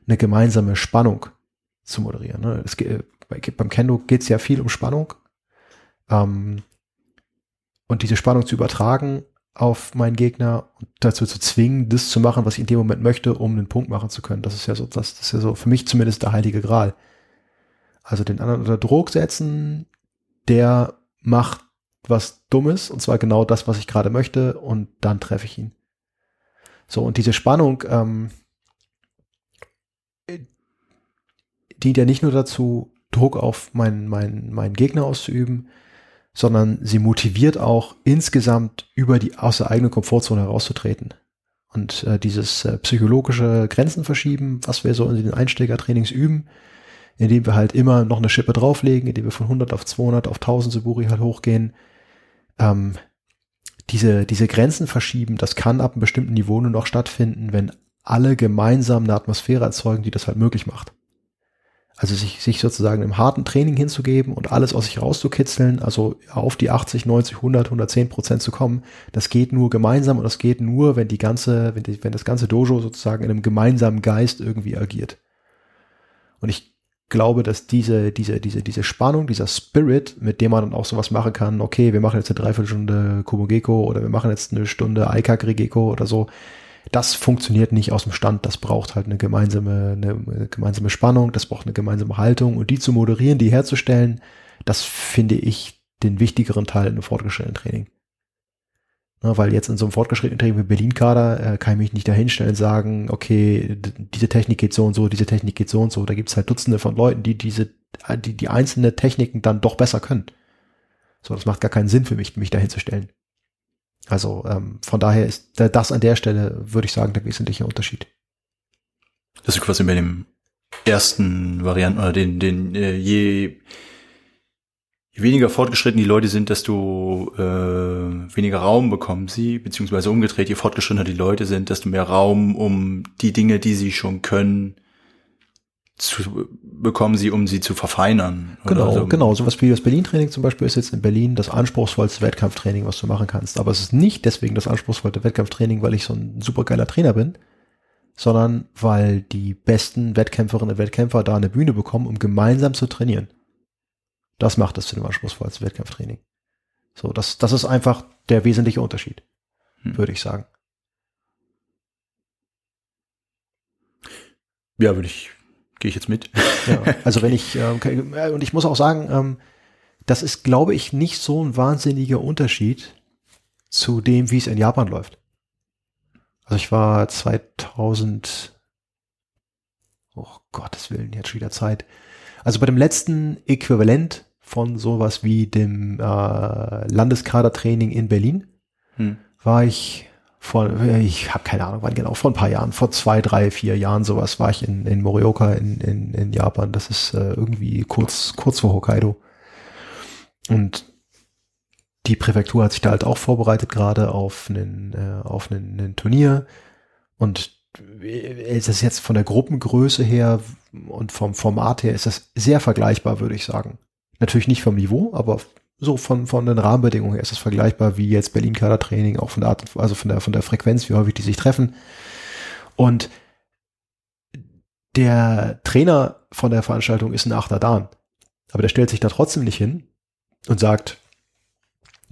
eine gemeinsame Spannung zu moderieren. Ne? Es, beim Kendo geht es ja viel um Spannung ähm, und diese Spannung zu übertragen auf meinen Gegner und dazu zu zwingen, das zu machen, was ich in dem Moment möchte, um einen Punkt machen zu können. Das ist ja so, das, das ist ja so für mich zumindest der heilige Gral. Also den anderen unter Druck setzen, der macht was Dummes und zwar genau das, was ich gerade möchte und dann treffe ich ihn. So und diese Spannung ähm, dient ja nicht nur dazu, Druck auf meinen, meinen, meinen Gegner auszuüben, sondern sie motiviert auch insgesamt über die aus der eigenen Komfortzone herauszutreten. Und äh, dieses äh, psychologische Grenzen verschieben, was wir so in den Einsteigertrainings üben, indem wir halt immer noch eine Schippe drauflegen, indem wir von 100 auf 200 auf 1000 Suburi halt hochgehen, ähm, diese, diese Grenzen verschieben, das kann ab einem bestimmten Niveau nur noch stattfinden, wenn alle gemeinsam eine Atmosphäre erzeugen, die das halt möglich macht. Also sich, sich sozusagen im harten Training hinzugeben und alles aus sich rauszukitzeln, also auf die 80, 90, 100, 110 Prozent zu kommen, das geht nur gemeinsam und das geht nur, wenn die ganze, wenn, die, wenn das ganze Dojo sozusagen in einem gemeinsamen Geist irgendwie agiert. Und ich glaube, dass diese, diese, diese, diese Spannung, dieser Spirit, mit dem man dann auch sowas machen kann, okay, wir machen jetzt eine Dreiviertelstunde Kumogeko oder wir machen jetzt eine Stunde Aikak Rigeko oder so, das funktioniert nicht aus dem Stand. Das braucht halt eine gemeinsame, eine, gemeinsame Spannung, das braucht eine gemeinsame Haltung und die zu moderieren, die herzustellen, das finde ich den wichtigeren Teil in einem fortgeschrittenen Training. Na, weil jetzt in so einem fortgeschrittenen Training wie Berlin-Kader äh, kann ich mich nicht dahinstellen und sagen, okay, diese Technik geht so und so, diese Technik geht so und so. Da gibt es halt Dutzende von Leuten, die diese, die, die einzelne Techniken dann doch besser können. So, das macht gar keinen Sinn für mich, mich dahinzustellen. Also ähm, von daher ist das an der Stelle, würde ich sagen, der wesentliche Unterschied. Das ist quasi bei dem ersten Varianten oder den, den äh, je, je weniger fortgeschritten die Leute sind, desto äh, weniger Raum bekommen sie, beziehungsweise umgedreht, je fortgeschrittener die Leute sind, desto mehr Raum, um die Dinge, die sie schon können, zu bekommen sie, um sie zu verfeinern. Genau, so. genau. Sowas wie das Berlin-Training zum Beispiel ist jetzt in Berlin das anspruchsvollste Wettkampftraining, was du machen kannst. Aber es ist nicht deswegen das anspruchsvollste Wettkampftraining, weil ich so ein supergeiler Trainer bin, sondern weil die besten Wettkämpferinnen und Wettkämpfer da eine Bühne bekommen, um gemeinsam zu trainieren. Das macht es zu dem anspruchsvollsten Wettkampftraining. So, das, das ist einfach der wesentliche Unterschied, hm. würde ich sagen. Ja, würde ich Gehe ich jetzt mit? Ja, also wenn ich, ähm, und ich muss auch sagen, ähm, das ist, glaube ich, nicht so ein wahnsinniger Unterschied zu dem, wie es in Japan läuft. Also ich war 2000, oh Gottes Willen, jetzt schon wieder Zeit. Also bei dem letzten Äquivalent von sowas wie dem äh, Landeskadertraining in Berlin hm. war ich vor, ich habe keine Ahnung, wann genau, vor ein paar Jahren, vor zwei, drei, vier Jahren sowas, war ich in, in Morioka in, in, in Japan. Das ist äh, irgendwie kurz, kurz vor Hokkaido. Und die Präfektur hat sich da halt auch vorbereitet, gerade auf einen, äh, auf einen, einen Turnier. Und ist das jetzt von der Gruppengröße her und vom Format her ist das sehr vergleichbar, würde ich sagen. Natürlich nicht vom Niveau, aber so von, von den Rahmenbedingungen her ist es vergleichbar wie jetzt Berlin-Kader-Training, auch von der Art, also von der, von der Frequenz, wie häufig die sich treffen. Und der Trainer von der Veranstaltung ist ein Achter Dan. Aber der stellt sich da trotzdem nicht hin und sagt,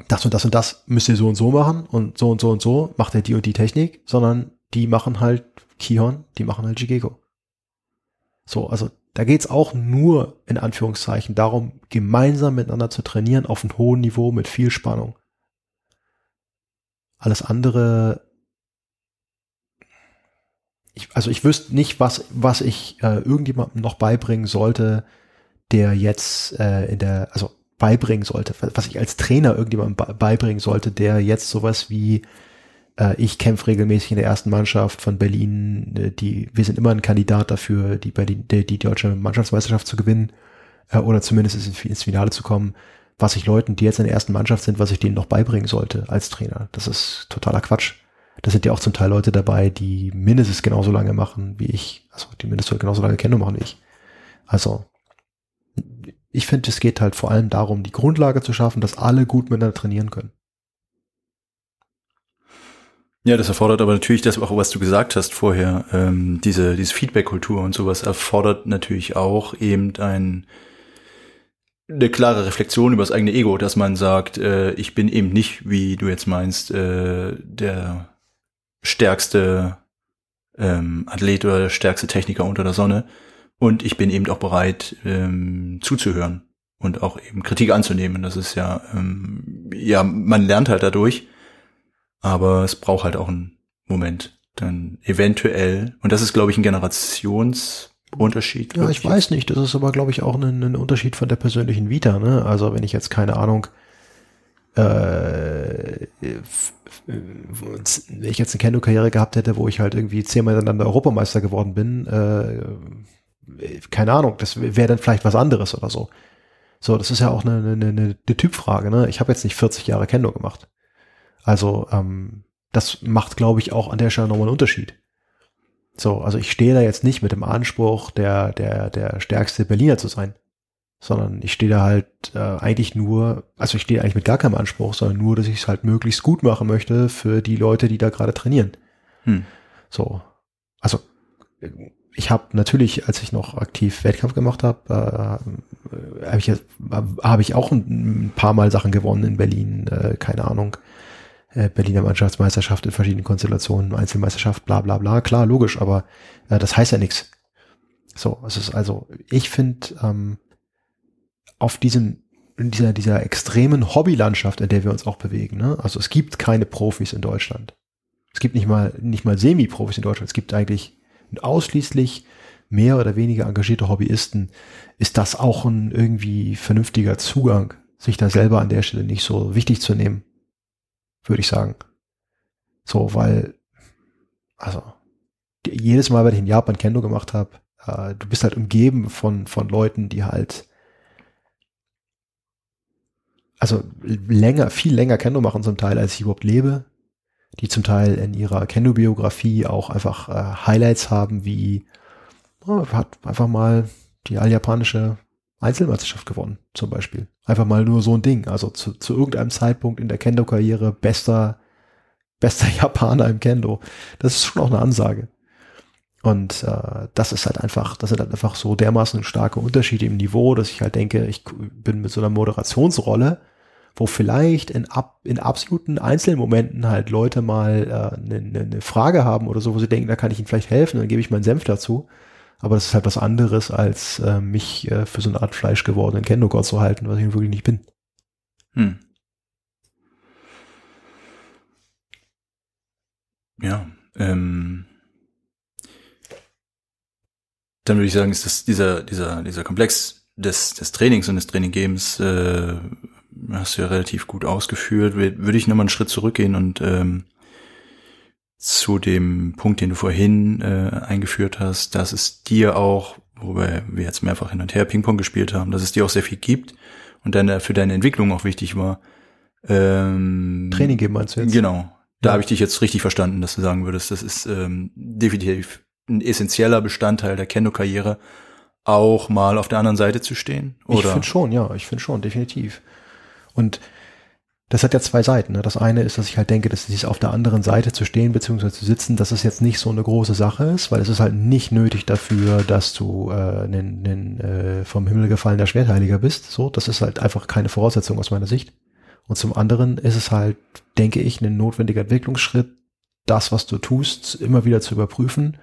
das und das und das müsst ihr so und so machen und so und so und so macht er die und die Technik, sondern die machen halt Kihon, die machen halt Jigeko. So, also da geht's auch nur in Anführungszeichen darum, gemeinsam miteinander zu trainieren auf einem hohen Niveau mit viel Spannung. Alles andere, ich, also ich wüsste nicht, was, was ich äh, irgendjemandem noch beibringen sollte, der jetzt äh, in der, also beibringen sollte, was ich als Trainer irgendjemandem beibringen sollte, der jetzt sowas wie ich kämpfe regelmäßig in der ersten Mannschaft von Berlin, äh, die wir sind immer ein Kandidat dafür, die Berlin, die, die deutsche Mannschaftsmeisterschaft zu gewinnen äh, oder zumindest ins, Finale zu kommen, was ich Leuten, die jetzt in der ersten Mannschaft sind, was ich denen noch beibringen sollte als Trainer. Das ist totaler Quatsch. Da sind ja auch zum Teil Leute dabei, die mindestens genauso lange machen wie ich. Also die mindestens genauso lange Kendo machen wie ich. Also ich finde, es geht halt vor allem darum, die Grundlage zu schaffen, dass alle gut miteinander trainieren können. Ja, das erfordert aber natürlich das auch, was du gesagt hast vorher, ähm, diese, diese Feedback-Kultur und sowas erfordert natürlich auch eben ein, eine klare Reflexion über das eigene Ego, dass man sagt, äh, ich bin eben nicht, wie du jetzt meinst, äh, der stärkste ähm, Athlet oder der stärkste Techniker unter der Sonne. Und ich bin eben auch bereit, ähm, zuzuhören und auch eben Kritik anzunehmen. Das ist ja, ähm, ja, man lernt halt dadurch, aber es braucht halt auch einen Moment. Dann eventuell, und das ist, glaube ich, ein Generationsunterschied. Ja, ich weiß nicht. Das ist aber, glaube ich, auch ein, ein Unterschied von der persönlichen Vita. Ne? Also wenn ich jetzt keine Ahnung, äh, wenn ich jetzt eine Kendo-Karriere gehabt hätte, wo ich halt irgendwie zehnmal hintereinander Europameister geworden bin, äh, keine Ahnung, das wäre dann vielleicht was anderes oder so. So, das ist ja auch eine, eine, eine, eine Typfrage. Ne? Ich habe jetzt nicht 40 Jahre Kendo gemacht. Also ähm, das macht, glaube ich, auch an der Stelle nochmal einen Unterschied. So, also ich stehe da jetzt nicht mit dem Anspruch, der, der, der stärkste Berliner zu sein sondern ich stehe da halt äh, eigentlich nur, also ich stehe eigentlich mit gar keinem Anspruch, sondern nur, dass ich es halt möglichst gut machen möchte für die Leute, die da gerade trainieren. Hm. So, also ich habe natürlich, als ich noch aktiv Wettkampf gemacht habe, äh, habe ich, hab ich auch ein, ein, paar Mal Sachen gewonnen in Berlin, äh, keine Ahnung. Äh, Berliner Mannschaftsmeisterschaft in verschiedenen Konstellationen, Einzelmeisterschaft, bla bla bla, klar, logisch, aber äh, das heißt ja nichts. So, es ist also, ich finde, ähm, auf diesem in dieser, dieser extremen Hobbylandschaft, in der wir uns auch bewegen. Ne? Also es gibt keine Profis in Deutschland. Es gibt nicht mal, nicht mal Semi-Profis in Deutschland. Es gibt eigentlich ausschließlich mehr oder weniger engagierte Hobbyisten. Ist das auch ein irgendwie vernünftiger Zugang, sich da selber an der Stelle nicht so wichtig zu nehmen? Würde ich sagen. So, weil, also, jedes Mal, wenn ich in Japan Kendo gemacht habe, äh, du bist halt umgeben von, von Leuten, die halt also länger, viel länger Kendo machen zum Teil, als ich überhaupt lebe, die zum Teil in ihrer Kendo-Biografie auch einfach äh, Highlights haben, wie oh, hat einfach mal die alljapanische Einzelmeisterschaft gewonnen, zum Beispiel. Einfach mal nur so ein Ding. Also zu, zu irgendeinem Zeitpunkt in der Kendo-Karriere bester, bester Japaner im Kendo. Das ist schon auch eine Ansage. Und äh, das ist halt einfach, das sind halt einfach so dermaßen starke Unterschiede im Niveau, dass ich halt denke, ich bin mit so einer Moderationsrolle, wo vielleicht in, ab, in absoluten Einzelmomenten halt Leute mal eine äh, ne, ne Frage haben oder so, wo sie denken, da kann ich ihnen vielleicht helfen, dann gebe ich meinen Senf dazu. Aber das ist halt was anderes, als äh, mich äh, für so eine Art Fleisch gewordenen Kendo-Gott zu halten, was ich wirklich nicht bin. Hm. Ja, ähm, dann würde ich sagen, ist das dieser, dieser, dieser Komplex des, des Trainings und des Traininggebens, äh, hast du ja relativ gut ausgeführt. Würde ich nochmal einen Schritt zurückgehen und ähm, zu dem Punkt, den du vorhin äh, eingeführt hast, dass es dir auch, wobei wir jetzt mehrfach hin und her Ping-Pong gespielt haben, dass es dir auch sehr viel gibt und deine, für deine Entwicklung auch wichtig war. Ähm, Training geben meinst du jetzt? Genau. Da ja. habe ich dich jetzt richtig verstanden, dass du sagen würdest, das ist ähm, definitiv ein essentieller Bestandteil der Kendo-Karriere, auch mal auf der anderen Seite zu stehen? Oder? Ich finde schon, ja, ich finde schon, definitiv. Und das hat ja zwei Seiten. Ne? Das eine ist, dass ich halt denke, dass dieses auf der anderen Seite zu stehen bzw. zu sitzen, dass es jetzt nicht so eine große Sache ist, weil es ist halt nicht nötig dafür, dass du äh, ein, ein äh, vom Himmel gefallener Schwertheiliger bist. So, das ist halt einfach keine Voraussetzung aus meiner Sicht. Und zum anderen ist es halt, denke ich, ein notwendiger Entwicklungsschritt, das, was du tust, immer wieder zu überprüfen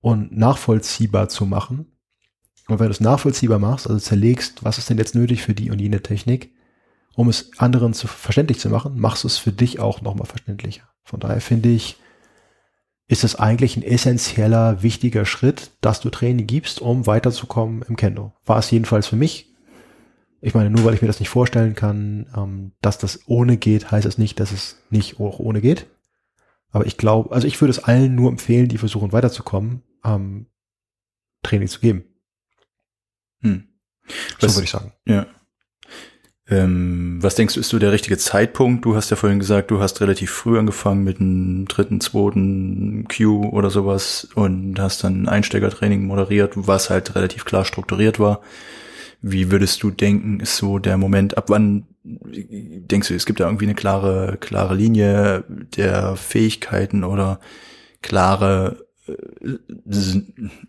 und nachvollziehbar zu machen. Und wenn du es nachvollziehbar machst, also zerlegst, was ist denn jetzt nötig für die und jene Technik, um es anderen zu verständlich zu machen, machst du es für dich auch nochmal verständlicher. Von daher finde ich, ist es eigentlich ein essentieller, wichtiger Schritt, dass du Training gibst, um weiterzukommen im Kendo. War es jedenfalls für mich. Ich meine, nur weil ich mir das nicht vorstellen kann, ähm, dass das ohne geht, heißt es nicht, dass es nicht auch ohne geht. Aber ich glaube, also ich würde es allen nur empfehlen, die versuchen weiterzukommen, ähm, Training zu geben. Hm. So Was- würde ich sagen. Ja. Ähm, was denkst du, ist so der richtige Zeitpunkt? Du hast ja vorhin gesagt, du hast relativ früh angefangen mit einem dritten, zweiten Q oder sowas und hast dann ein Einsteigertraining moderiert, was halt relativ klar strukturiert war. Wie würdest du denken, ist so der Moment, ab wann denkst du, es gibt da irgendwie eine klare, klare Linie der Fähigkeiten oder klare äh,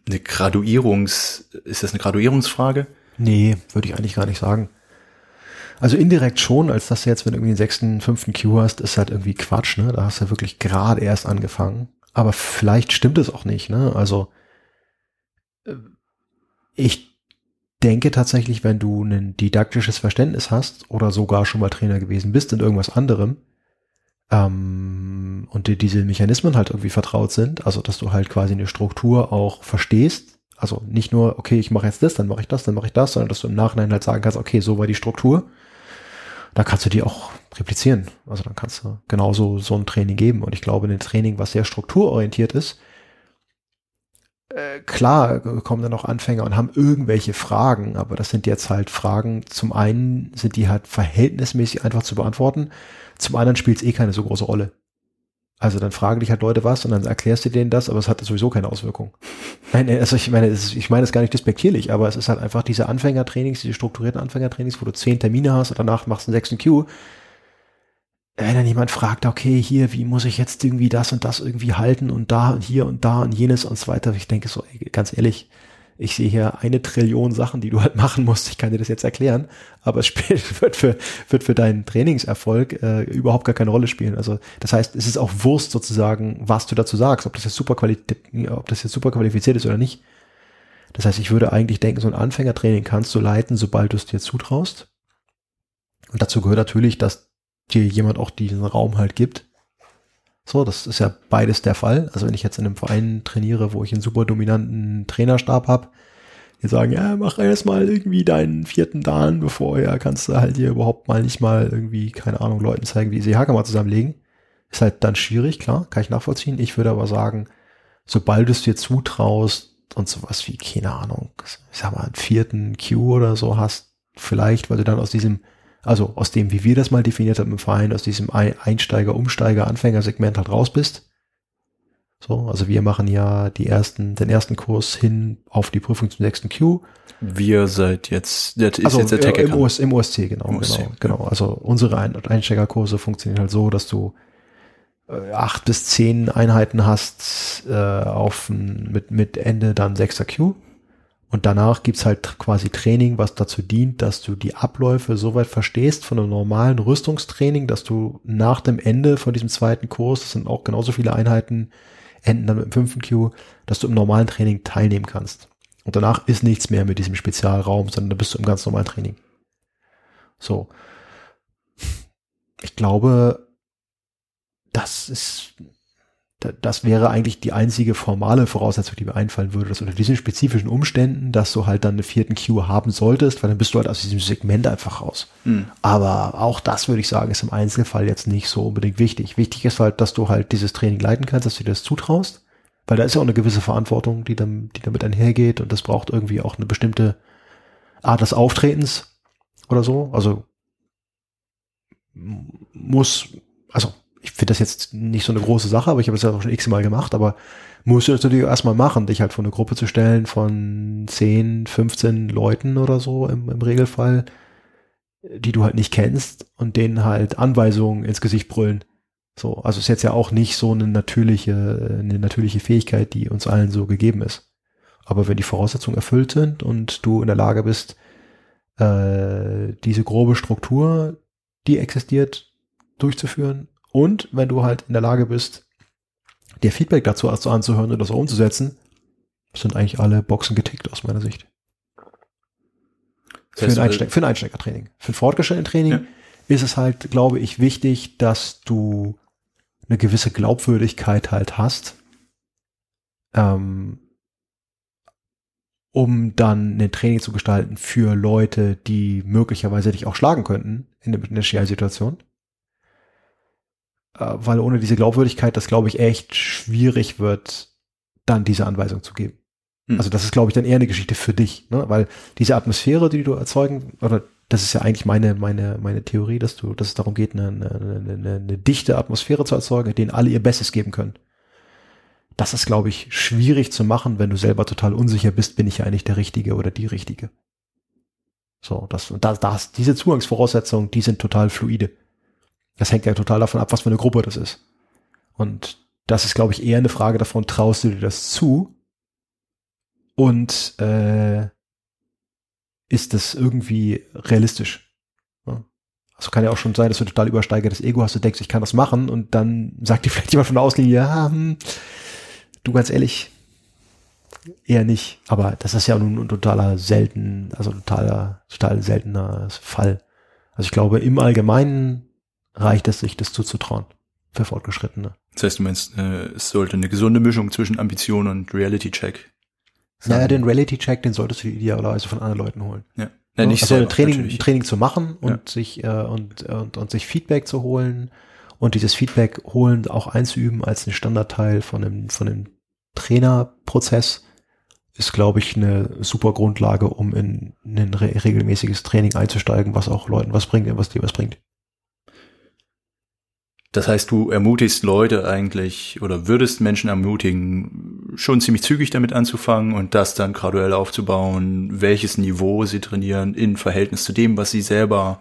eine Graduierungs, ist das eine Graduierungsfrage? Nee, würde ich eigentlich gar nicht sagen. Also indirekt schon, als dass du jetzt, wenn du irgendwie den sechsten, fünften Q hast, ist halt irgendwie Quatsch, ne? Da hast du wirklich gerade erst angefangen. Aber vielleicht stimmt es auch nicht, ne? Also äh, ich denke tatsächlich, wenn du ein didaktisches Verständnis hast oder sogar schon mal Trainer gewesen bist in irgendwas anderem ähm, und dir diese Mechanismen halt irgendwie vertraut sind, also dass du halt quasi eine Struktur auch verstehst, also nicht nur, okay, ich mache jetzt das, dann mache ich das, dann mache ich das, sondern dass du im Nachhinein halt sagen kannst, okay, so war die Struktur. Da kannst du die auch replizieren. Also dann kannst du genauso so ein Training geben. Und ich glaube, ein Training, was sehr strukturorientiert ist, äh, klar kommen dann auch Anfänger und haben irgendwelche Fragen, aber das sind jetzt halt Fragen, zum einen sind die halt verhältnismäßig einfach zu beantworten, zum anderen spielt es eh keine so große Rolle. Also dann fragen dich halt Leute was und dann erklärst du denen das, aber es hat sowieso keine Auswirkung. Nein, also ich meine, ist, ich meine es gar nicht despektierlich, aber es ist halt einfach diese Anfängertrainings, diese strukturierten Anfängertrainings, wo du zehn Termine hast und danach machst du einen sechsten Q. Wenn dann jemand fragt, okay, hier, wie muss ich jetzt irgendwie das und das irgendwie halten und da und hier und da und jenes und so weiter. Ich denke so, ey, ganz ehrlich, ich sehe hier eine Trillion Sachen, die du halt machen musst. Ich kann dir das jetzt erklären, aber es spielt, wird für, wird für deinen Trainingserfolg äh, überhaupt gar keine Rolle spielen. Also das heißt, es ist auch Wurst sozusagen, was du dazu sagst, ob das jetzt super, quali ob das jetzt super qualifiziert ist oder nicht. Das heißt, ich würde eigentlich denken, so ein Anfängertraining kannst du leiten, sobald du es dir zutraust. Und dazu gehört natürlich, dass dir jemand auch diesen Raum halt gibt. So, das ist ja beides der Fall. Also wenn ich jetzt in einem Verein trainiere, wo ich einen super dominanten Trainerstab habe, die sagen, ja, mach erst mal irgendwie deinen vierten Dan, bevor ja kannst du halt hier überhaupt mal nicht mal irgendwie, keine Ahnung, Leuten zeigen, wie sie Hacker mal zusammenlegen. Ist halt dann schwierig, klar, kann ich nachvollziehen. Ich würde aber sagen, sobald du es dir zutraust und sowas wie, keine Ahnung, ich sag mal, einen vierten Q oder so hast, vielleicht, weil du dann aus diesem also aus dem, wie wir das mal definiert haben im Verein, aus diesem Einsteiger, Umsteiger, Anfängersegment halt raus bist. So, also wir machen ja die ersten, den ersten Kurs hin auf die Prüfung zum sechsten Q. Wir seid jetzt, der ist also jetzt der Tech im, OS, im OSC, genau, OSC, genau, genau. Also unsere Ein Einsteigerkurse funktionieren halt so, dass du äh, acht bis zehn Einheiten hast äh, auf mit, mit Ende dann sechster Q. Und danach gibt's halt quasi Training, was dazu dient, dass du die Abläufe soweit verstehst von einem normalen Rüstungstraining, dass du nach dem Ende von diesem zweiten Kurs, das sind auch genauso viele Einheiten, enden dann mit dem fünften Q, dass du im normalen Training teilnehmen kannst. Und danach ist nichts mehr mit diesem Spezialraum, sondern da bist du im ganz normalen Training. So. Ich glaube, das ist das wäre eigentlich die einzige formale Voraussetzung, die mir einfallen würde, dass unter diesen spezifischen Umständen, dass du halt dann eine vierten Q haben solltest, weil dann bist du halt aus diesem Segment einfach raus. Hm. Aber auch das würde ich sagen, ist im Einzelfall jetzt nicht so unbedingt wichtig. Wichtig ist halt, dass du halt dieses Training leiten kannst, dass du dir das zutraust, weil da ist ja auch eine gewisse Verantwortung, die, dann, die damit einhergeht und das braucht irgendwie auch eine bestimmte Art des Auftretens oder so. Also muss, also ich finde das jetzt nicht so eine große Sache, aber ich habe es ja auch schon x-mal gemacht, aber musst du natürlich erstmal machen, dich halt vor eine Gruppe zu stellen von 10, 15 Leuten oder so im, im Regelfall, die du halt nicht kennst und denen halt Anweisungen ins Gesicht brüllen. So, also ist jetzt ja auch nicht so eine natürliche, eine natürliche Fähigkeit, die uns allen so gegeben ist. Aber wenn die Voraussetzungen erfüllt sind und du in der Lage bist, äh, diese grobe Struktur, die existiert, durchzuführen, und wenn du halt in der Lage bist, dir Feedback dazu anzuhören und das auch umzusetzen, sind eigentlich alle Boxen getickt aus meiner Sicht. Für ein, Einsteig für ein Einsteigertraining. Für ein fortgeschrittenes Training Ja. ist es halt, glaube ich, wichtig, dass du eine gewisse Glaubwürdigkeit halt hast. Ähm, um dann ein Training zu gestalten für Leute, die möglicherweise dich auch schlagen könnten in der Schial-Situation. Äh, weil ohne diese Glaubwürdigkeit das, glaube ich, echt schwierig wird, dann diese Anweisung zu geben. Hm. Also das ist, glaube ich, dann eher eine Geschichte für dich, ne? weil diese Atmosphäre, die du erzeugen, oder das ist ja eigentlich meine, meine, meine Theorie, dass du, dass es darum geht, eine, eine, eine, eine dichte Atmosphäre zu erzeugen, denen alle ihr Bestes geben können das ist, glaube ich, schwierig zu machen, wenn du selber total unsicher bist, bin ich ja eigentlich der Richtige oder die Richtige. So, das, und da, das, diese Zugangsvoraussetzungen, die sind total fluide. Das hängt ja total davon ab, was für eine Gruppe das ist. Und das ist, glaube ich, eher eine Frage davon, traust du dir das zu? Und äh, ist das irgendwie realistisch? Also kann ja auch schon sein, dass du total übersteigertes Ego hast, du denkst, ich kann das machen und dann sagt dir vielleicht jemand von der Auslinie, ja, hm, Du ganz ehrlich, eher nicht. Aber das ist ja nun ein totaler selten, also totaler, total seltener Fall. Also ich glaube, im Allgemeinen reicht es sich, das zuzutrauen für Fortgeschrittene. Das heißt, du meinst, äh, es sollte eine gesunde Mischung zwischen Ambition und Reality-Check sein? Naja, den Reality-Check, den solltest du idealerweise von anderen Leuten holen. Ja. Ja, nicht also selber, ein Training, ein Training zu machen und ja. sich äh, und, und, und sich Feedback zu holen und dieses Feedback holen auch einzuüben als ein Standardteil von einem, von einem Trainerprozess ist, glaube ich, eine super Grundlage, um in, in ein re regelmäßiges Training einzusteigen, was auch Leuten was bringt, was dir was bringt. Das heißt, du ermutigst Leute eigentlich oder würdest Menschen ermutigen, schon ziemlich zügig damit anzufangen und das dann graduell aufzubauen, welches Niveau sie trainieren in Verhältnis zu dem, was sie selber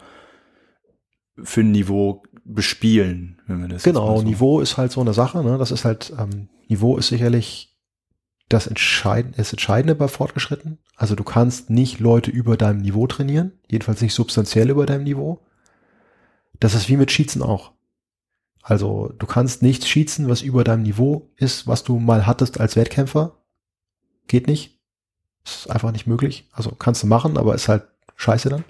für ein Niveau bespielen, wenn wir das Genau, so. Niveau ist halt so eine Sache, ne? Das ist halt, ähm, Niveau ist sicherlich das Entscheidende, das Entscheidende bei Fortgeschritten. Also du kannst nicht Leute über deinem Niveau trainieren, jedenfalls nicht substanziell über deinem Niveau. Das ist wie mit Schießen auch. Also du kannst nicht schießen, was über deinem Niveau ist, was du mal hattest als Wettkämpfer. Geht nicht. Ist einfach nicht möglich. Also kannst du machen, aber ist halt scheiße dann.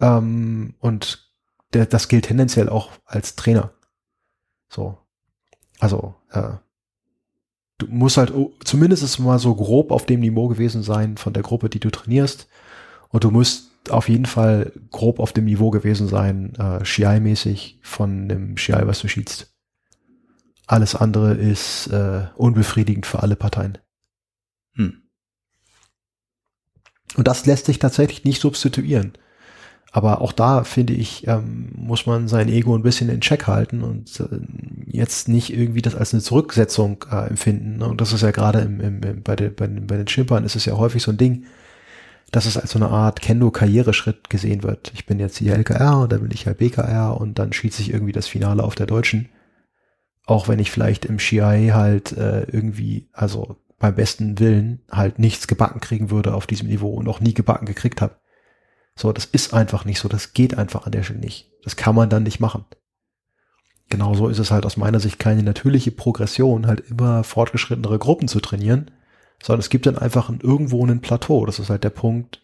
Ähm, und der, das gilt tendenziell auch als Trainer. So. Also, äh, du musst halt zumindest mal so grob auf dem Niveau gewesen sein von der Gruppe, die du trainierst. Und du musst auf jeden Fall grob auf dem Niveau gewesen sein, äh, Shiai-mäßig von dem Shiai, was du schießt. Alles andere ist äh, unbefriedigend für alle Parteien. Hm. Und das lässt sich tatsächlich nicht substituieren. Aber auch da, finde ich, ähm, muss man sein Ego ein bisschen in Check halten und äh, jetzt nicht irgendwie das als eine Zurücksetzung äh, empfinden. Ne? Und das ist ja gerade im, im, im, bei, den, bei, den, bei den Schimpern ist es ja häufig so ein Ding, dass es als so eine Art Kendo-Karriereschritt gesehen wird. Ich bin jetzt hier LKR und dann bin ich halt BKR und dann schied sich irgendwie das Finale auf der Deutschen. Auch wenn ich vielleicht im Shiai halt äh, irgendwie, also beim besten Willen halt nichts gebacken kriegen würde auf diesem Niveau und auch nie gebacken gekriegt habe. So, das ist einfach nicht so. Das geht einfach an der Stelle nicht. Das kann man dann nicht machen. Genauso ist es halt aus meiner Sicht keine natürliche Progression, halt immer fortgeschrittenere Gruppen zu trainieren, sondern es gibt dann einfach irgendwo einen Plateau. Das ist halt der Punkt,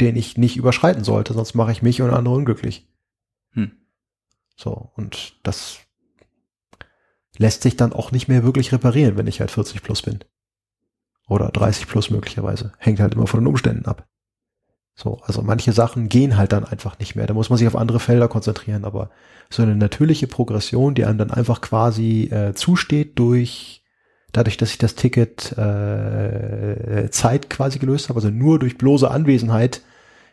den ich nicht überschreiten sollte, sonst mache ich mich und andere unglücklich. Hm. So, und das lässt sich dann auch nicht mehr wirklich reparieren, wenn ich halt 40 plus bin. Oder 30 plus möglicherweise. Hängt halt immer von den Umständen ab. So, also manche Sachen gehen halt dann einfach nicht mehr. Da muss man sich auf andere Felder konzentrieren, aber so eine natürliche Progression, die einem dann einfach quasi äh, zusteht durch dadurch, dass ich das Ticket äh, Zeit quasi gelöst habe, also nur durch bloße Anwesenheit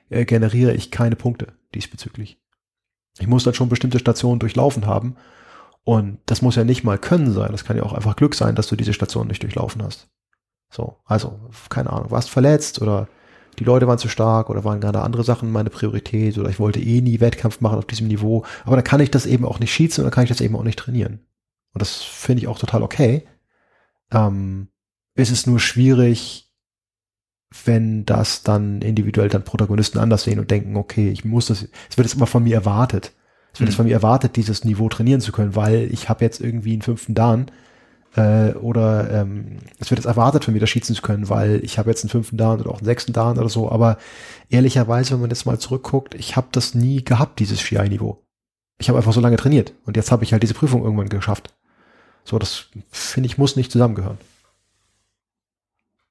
äh, generiere ich keine Punkte diesbezüglich. Ich muss dann schon bestimmte Stationen durchlaufen haben und das muss ja nicht mal können sein. Das kann ja auch einfach Glück sein, dass du diese Station nicht durchlaufen hast. So, also keine Ahnung, warst verletzt oder die Leute waren zu stark oder waren gerade andere Sachen meine Priorität oder ich wollte eh nie Wettkampf machen auf diesem Niveau. Aber dann kann ich das eben auch nicht schießen und dann kann ich das eben auch nicht trainieren. Und das finde ich auch total okay. Ähm, es ist nur schwierig, wenn das dann individuell dann Protagonisten anders sehen und denken, okay, ich muss das, es wird jetzt immer von mir erwartet. Es wird mhm. jetzt von mir erwartet, dieses Niveau trainieren zu können, weil ich habe jetzt irgendwie einen fünften Dan äh, oder ähm, es wird jetzt erwartet von mir, das schießen zu können, weil ich habe jetzt einen fünften Down oder auch einen sechsten Down oder so. Aber ehrlicherweise, wenn man jetzt mal zurückguckt, ich habe das nie gehabt, dieses GI-Niveau. Ich habe einfach so lange trainiert und jetzt habe ich halt diese Prüfung irgendwann geschafft. So, das finde ich muss nicht zusammengehören.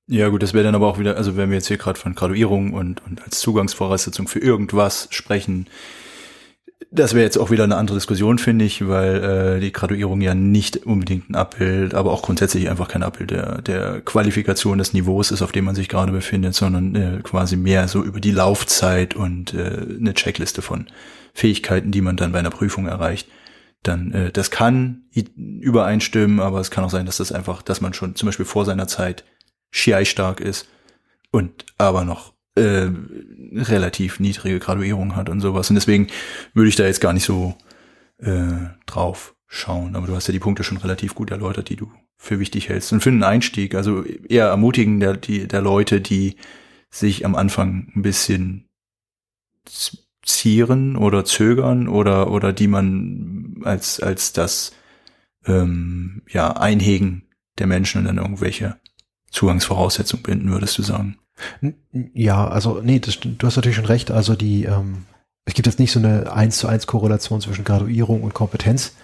Ja gut, das wäre dann aber auch wieder, also wenn wir jetzt hier gerade von Graduierung und, und als Zugangsvoraussetzung für irgendwas sprechen, das wäre jetzt auch wieder eine andere Diskussion, finde ich, weil äh, die Graduierung ja nicht unbedingt ein Abbild, aber auch grundsätzlich einfach kein Abbild der, der Qualifikation des Niveaus ist, auf dem man sich gerade befindet, sondern äh, quasi mehr so über die Laufzeit und äh, eine Checkliste von Fähigkeiten, die man dann bei einer Prüfung erreicht. Dann äh, das kann übereinstimmen, aber es kann auch sein, dass das einfach, dass man schon zum Beispiel vor seiner Zeit Schiei stark ist und aber noch äh, relativ niedrige Graduierung hat und sowas. Und deswegen würde ich da jetzt gar nicht so äh, drauf schauen. Aber du hast ja die Punkte schon relativ gut erläutert, die du für wichtig hältst. Und für einen Einstieg, also eher ermutigen der, die, der Leute, die sich am Anfang ein bisschen zieren oder zögern oder, oder die man als, als das ähm, ja, Einhegen der Menschen und dann irgendwelche Zugangsvoraussetzungen binden, würdest du sagen? Ja, also nee, das, du hast natürlich schon recht. Also die, ähm, es gibt jetzt nicht so eine eins zu eins Korrelation zwischen Graduierung und Kompetenz.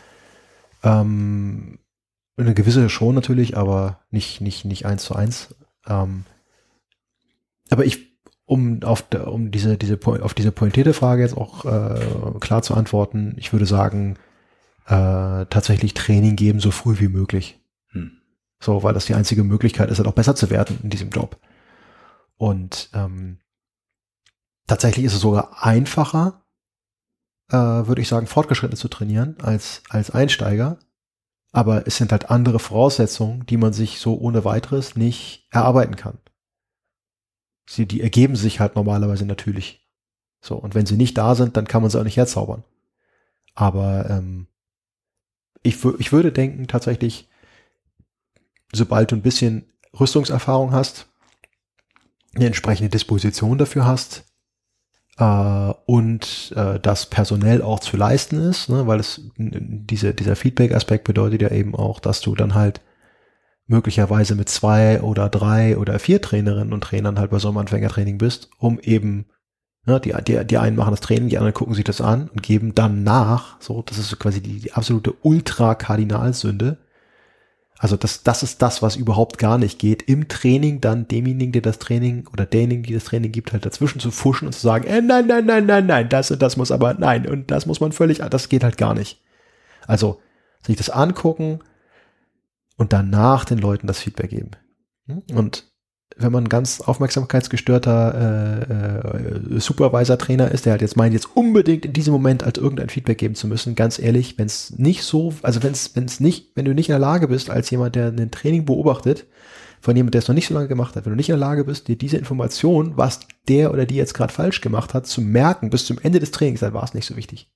Ähm, eine gewisse schon natürlich, aber nicht nicht nicht eins zu eins. Ähm, aber ich, um auf um diese diese auf diese pointierte Frage jetzt auch äh, klar zu antworten, ich würde sagen äh, tatsächlich Training geben so früh wie möglich. Hm. So, weil das die einzige Möglichkeit ist, halt auch besser zu werden in diesem Job. Und ähm, tatsächlich ist es sogar einfacher, äh, würde ich sagen, Fortgeschrittene zu trainieren als, als Einsteiger. Aber es sind halt andere Voraussetzungen, die man sich so ohne weiteres nicht erarbeiten kann. Sie, die ergeben sich halt normalerweise natürlich. So, und wenn sie nicht da sind, dann kann man sie auch nicht herzaubern. Aber ähm, ich, ich würde denken, tatsächlich, sobald du ein bisschen Rüstungserfahrung hast, eine entsprechende Disposition dafür hast äh, und äh, das personell auch zu leisten ist, ne, weil es diese, dieser Feedback-Aspekt bedeutet ja eben auch, dass du dann halt möglicherweise mit zwei oder drei oder vier Trainerinnen und Trainern halt bei so einem Anfängertraining bist, um eben, ne, die, die, die einen machen das Training, die anderen gucken sich das an und geben dann nach, so, das ist quasi die, die absolute Ultra-Kardinalsünde, also das, das ist das, was überhaupt gar nicht geht. Im Training dann demjenigen, der das Training oder derjenigen, die das Training gibt, halt dazwischen zu fuschen und zu sagen, äh, nein, nein, nein, nein, nein, das und das muss aber, nein, und das muss man völlig, das geht halt gar nicht. Also sich das angucken und danach den Leuten das Feedback geben. Und wenn man ein ganz aufmerksamkeitsgestörter äh, äh, Supervisor-Trainer ist, der halt jetzt meint, jetzt unbedingt in diesem Moment als irgendein Feedback geben zu müssen, ganz ehrlich, wenn es nicht so, also wenn es, wenn es nicht, wenn du nicht in der Lage bist, als jemand, der ein Training beobachtet, von jemand, der es noch nicht so lange gemacht hat, wenn du nicht in der Lage bist, dir diese Information, was der oder die jetzt gerade falsch gemacht hat, zu merken bis zum Ende des Trainings, dann war es nicht so wichtig.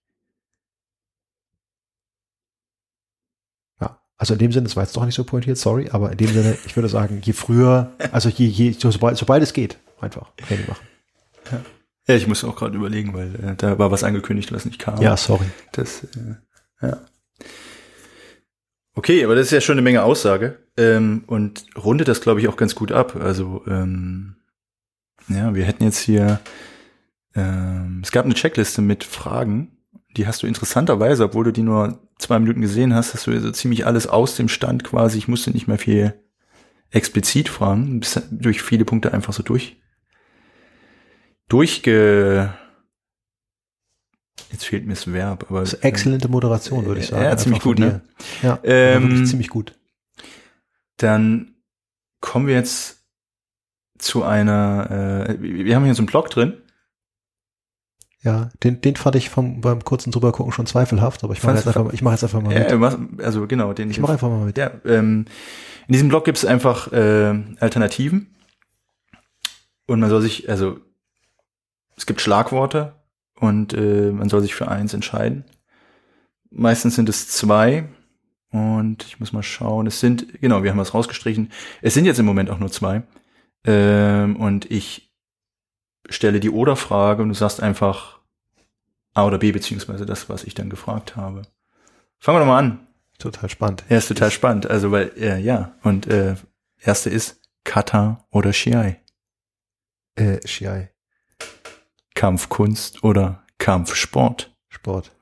Also in dem Sinne, das war jetzt doch nicht so pointiert, sorry, aber in dem Sinne, ich würde sagen, je früher, also je, je, sobald, sobald es geht, einfach Training machen. Ja. ja, ich muss auch gerade überlegen, weil äh, da war was angekündigt, was nicht kam. Ja, sorry. Das, äh, ja. Okay, aber das ist ja schon eine Menge Aussage ähm, und rundet das, glaube ich, auch ganz gut ab. Also ähm, ja, wir hätten jetzt hier, ähm, es gab eine Checkliste mit Fragen, die hast du interessanterweise, obwohl du die nur zwei Minuten gesehen hast, hast du so ziemlich alles aus dem Stand quasi. Ich musste nicht mehr viel explizit fragen, bist durch viele Punkte einfach so durch durchge Jetzt fehlt mir das Verb, aber das ist exzellente Moderation, würde ich sagen. Ja, ziemlich gut, ne? Ja, ähm, ziemlich gut. Dann kommen wir jetzt zu einer. Äh, wir haben hier so einen Blog drin ja, den, den fand ich vom, beim kurzen drübergucken schon zweifelhaft, aber ich mache jetzt, einfach, ich mach jetzt einfach mal mit. Äh, also genau, den ich mache einfach mal mit. Ja, ähm, in diesem Blog gibt es einfach äh, Alternativen und man soll sich, also es gibt Schlagworte und äh, man soll sich für eins entscheiden. Meistens sind es zwei und ich muss mal schauen. Es sind, genau, wir haben was rausgestrichen. Es sind jetzt im Moment auch nur zwei. Ähm, und ich stelle die Oder-Frage und du sagst einfach A oder B, beziehungsweise das, was ich dann gefragt habe. Fangen wir doch mal an. Total spannend. Ja, ist total ich spannend. Also, weil, äh, ja, und äh, erste ist Kata oder Shiai. Äh, Shiai. Kampfkunst oder Kampfsport. Sport.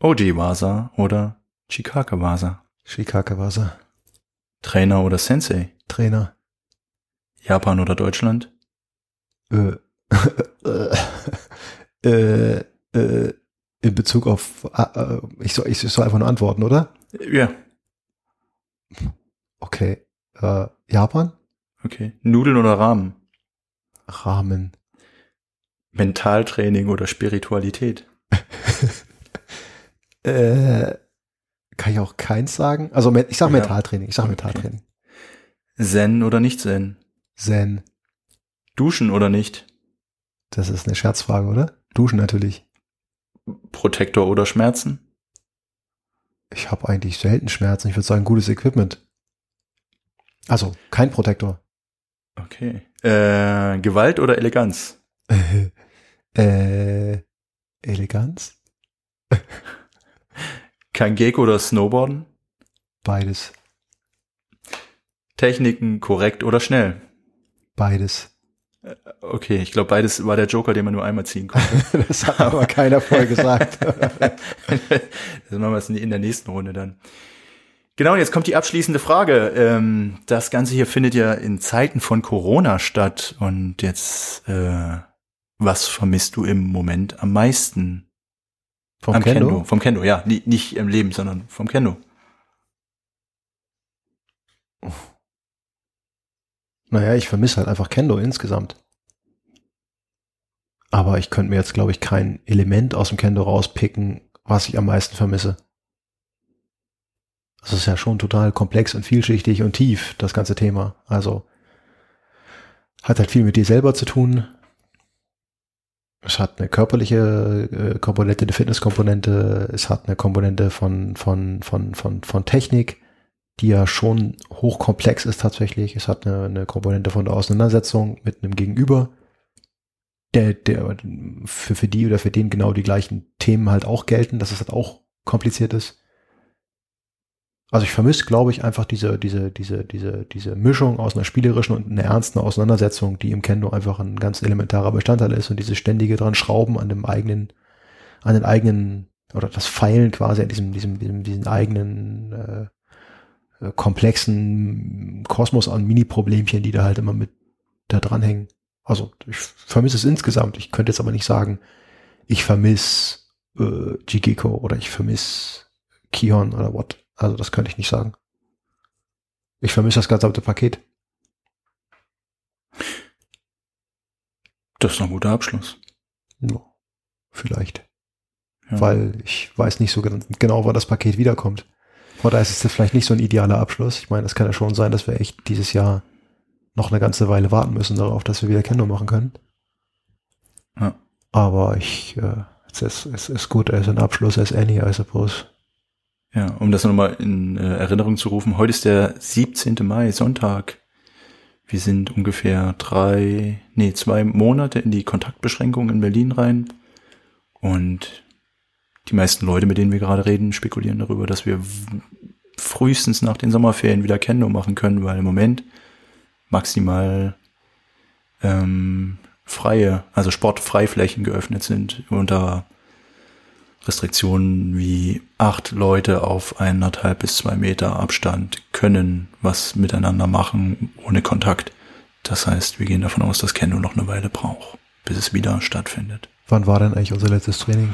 Oji-Wasa oder Chikaka-Wasa. Chikaka-Wasa. Trainer oder Sensei. Trainer. Japan oder Deutschland? Äh, äh, äh, in Bezug auf, äh, ich, soll, ich soll einfach nur antworten, oder? Ja. Okay. Äh, Japan? Okay. Nudeln oder Rahmen? Rahmen. Mentaltraining oder Spiritualität? äh, kann ich auch keins sagen? Also ich sag Ja. Mentaltraining. Ich sag Okay. Mentaltraining. Zen oder nicht Zen? Zen. Duschen oder nicht? Das ist eine Scherzfrage, oder? Duschen natürlich. Protektor oder Schmerzen? Ich habe eigentlich selten Schmerzen. Ich würde sagen, gutes Equipment. Also, kein Protektor. Okay. Äh, Gewalt oder Eleganz? äh, Eleganz? Kein Gag oder Snowboarden? Beides. Techniken korrekt oder schnell? Beides. Okay, ich glaube, beides war der Joker, den man nur einmal ziehen konnte. Das hat aber keiner vorher gesagt. das machen wir jetzt in der nächsten Runde dann. Genau, jetzt kommt die abschließende Frage. Ähm, das Ganze hier findet ja in Zeiten von Corona statt. Und jetzt, äh, was vermisst du im Moment am meisten? Vom am Kendo? Vom Kendo, ja. Ni- Nicht im Leben, sondern vom Kendo. Naja, ich vermisse halt einfach Kendo insgesamt. Aber ich könnte mir jetzt, glaube ich, kein Element aus dem Kendo rauspicken, was ich am meisten vermisse. Das ist ja schon total komplex und vielschichtig und tief, das ganze Thema. Also hat halt viel mit dir selber zu tun. Es hat eine körperliche äh, Komponente, eine Fitnesskomponente. Es hat eine Komponente von, von, von, von, von Technik, die ja schon hochkomplex ist tatsächlich. Es hat eine, eine Komponente von der Auseinandersetzung mit einem Gegenüber, der, der für, für die oder für den genau die gleichen Themen halt auch gelten, dass es halt auch kompliziert ist. Also ich vermisse, glaube ich, einfach diese, diese, diese, diese, diese Mischung aus einer spielerischen und einer ernsten Auseinandersetzung, die im Kendo einfach ein ganz elementarer Bestandteil ist und diese ständige dran Schrauben an dem eigenen, an den eigenen, oder das Feilen quasi an diesem, diesem, diesem, diesen eigenen äh, komplexen Kosmos an Mini-Problemchen, die da halt immer mit da dranhängen. Also ich vermisse es insgesamt. Ich könnte jetzt aber nicht sagen, ich vermisse äh, Jigeko oder ich vermisse Kion oder what. Also das könnte ich nicht sagen. Ich vermisse das gesamte Paket. Das ist ein guter Abschluss. Ja, vielleicht. Ja. Weil ich weiß nicht so gen- genau, wann das Paket wiederkommt. Von daher ist es jetzt vielleicht nicht so ein idealer Abschluss. Ich meine, es kann ja schon sein, dass wir echt dieses Jahr noch eine ganze Weile warten müssen darauf, dass wir wieder Kendo machen können. Ja. Aber ich, äh, es ist, es ist gut as ein Abschluss as any, I suppose. Ja, um das nochmal in äh, Erinnerung zu rufen, heute ist der 17. Mai, Sonntag. Wir sind ungefähr drei, nee, zwei Monate in die Kontaktbeschränkung in Berlin rein. Und die meisten Leute, mit denen wir gerade reden, spekulieren darüber, dass wir frühestens nach den Sommerferien wieder Kendo machen können, weil im Moment maximal ähm, freie, also Sportfreiflächen geöffnet sind unter Restriktionen wie acht Leute auf eineinhalb bis zwei Meter Abstand können was miteinander machen ohne Kontakt. Das heißt, wir gehen davon aus, dass Kendo noch eine Weile braucht, bis es wieder stattfindet. Wann war denn eigentlich unser letztes Training?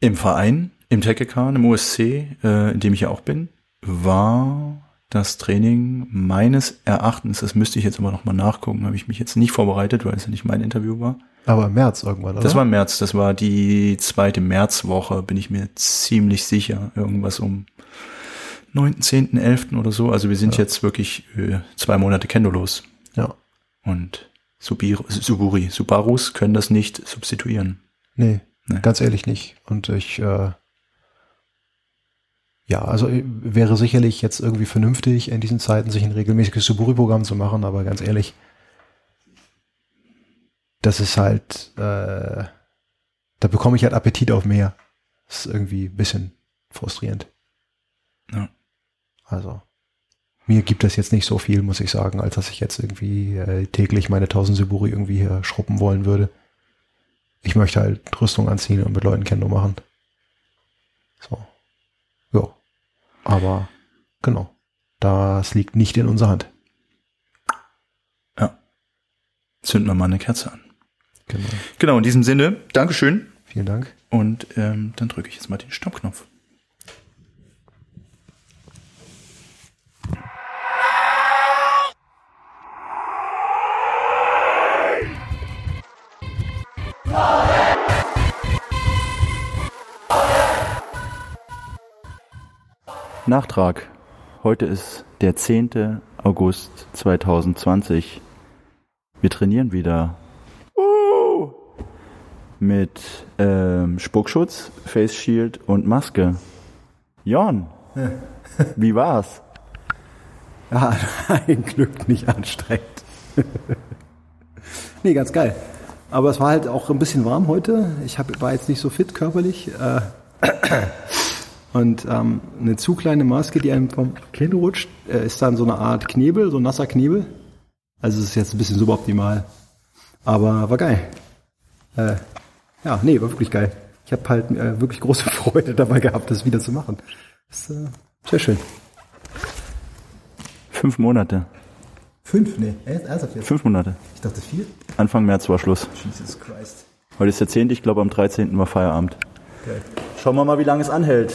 Im Verein, im Tekekan, im USC, äh, in dem ich ja auch bin, war das Training meines Erachtens, das müsste ich jetzt aber nochmal nachgucken, habe ich mich jetzt nicht vorbereitet, weil es ja nicht mein Interview war. Aber im März irgendwann, oder? Das war im März, das war die zweite Märzwoche, bin ich mir ziemlich sicher. Irgendwas um 9., 10., 11. oder so. Also wir sind Ja. jetzt wirklich äh, zwei Monate Kendo los. Ja. Und Subir, Suburi, Subarus können das nicht substituieren. Nee, Nee. ganz ehrlich nicht. Und ich, äh, ja, also äh, wäre sicherlich jetzt irgendwie vernünftig, in diesen Zeiten sich ein regelmäßiges Suburi-Programm zu machen, aber ganz ehrlich, das ist halt, äh, da bekomme ich halt Appetit auf mehr. Das ist irgendwie ein bisschen frustrierend. Ja. Also, mir gibt das jetzt nicht so viel, muss ich sagen, als dass ich jetzt irgendwie äh, täglich meine 1000 Suburi irgendwie hier schruppen wollen würde. Ich möchte halt Rüstung anziehen und mit Leuten Kendo machen. So. Aber, genau. das liegt nicht in unserer Hand. Ja. Zünden wir mal eine Kerze an. Genau. Genau, in diesem Sinne, Dankeschön. Vielen Dank. Und ähm, dann drücke ich jetzt mal den Stoppknopf. Nachtrag. Heute ist der 10. August 2020. Wir trainieren wieder. Uh! Mit ähm, Spuckschutz, Face Shield und Maske. Jon, wie war's? Ja, ein Glück nicht anstrengend. nee, ganz geil. Aber es war halt auch ein bisschen warm heute. Ich hab, war jetzt nicht so fit körperlich. Äh, und ähm, eine zu kleine Maske, die einem vom Kinn rutscht, äh, ist dann so eine Art Knebel, so ein nasser Knebel. Also es ist jetzt ein bisschen suboptimal. Aber war geil. Äh, ja, nee, war wirklich geil. Ich habe halt äh, wirklich große Freude dabei gehabt, das wieder zu machen. Ist äh, sehr schön. Fünf Monate. Fünf? Nee, ernsthaft jetzt? Fünf Monate. Ich dachte vier. Anfang März war Schluss. Jesus Christ. Heute ist der 10. Ich glaube, am 13. war Feierabend. Geil. Schauen wir mal, wie lange es anhält.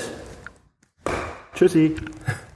Tschüssi.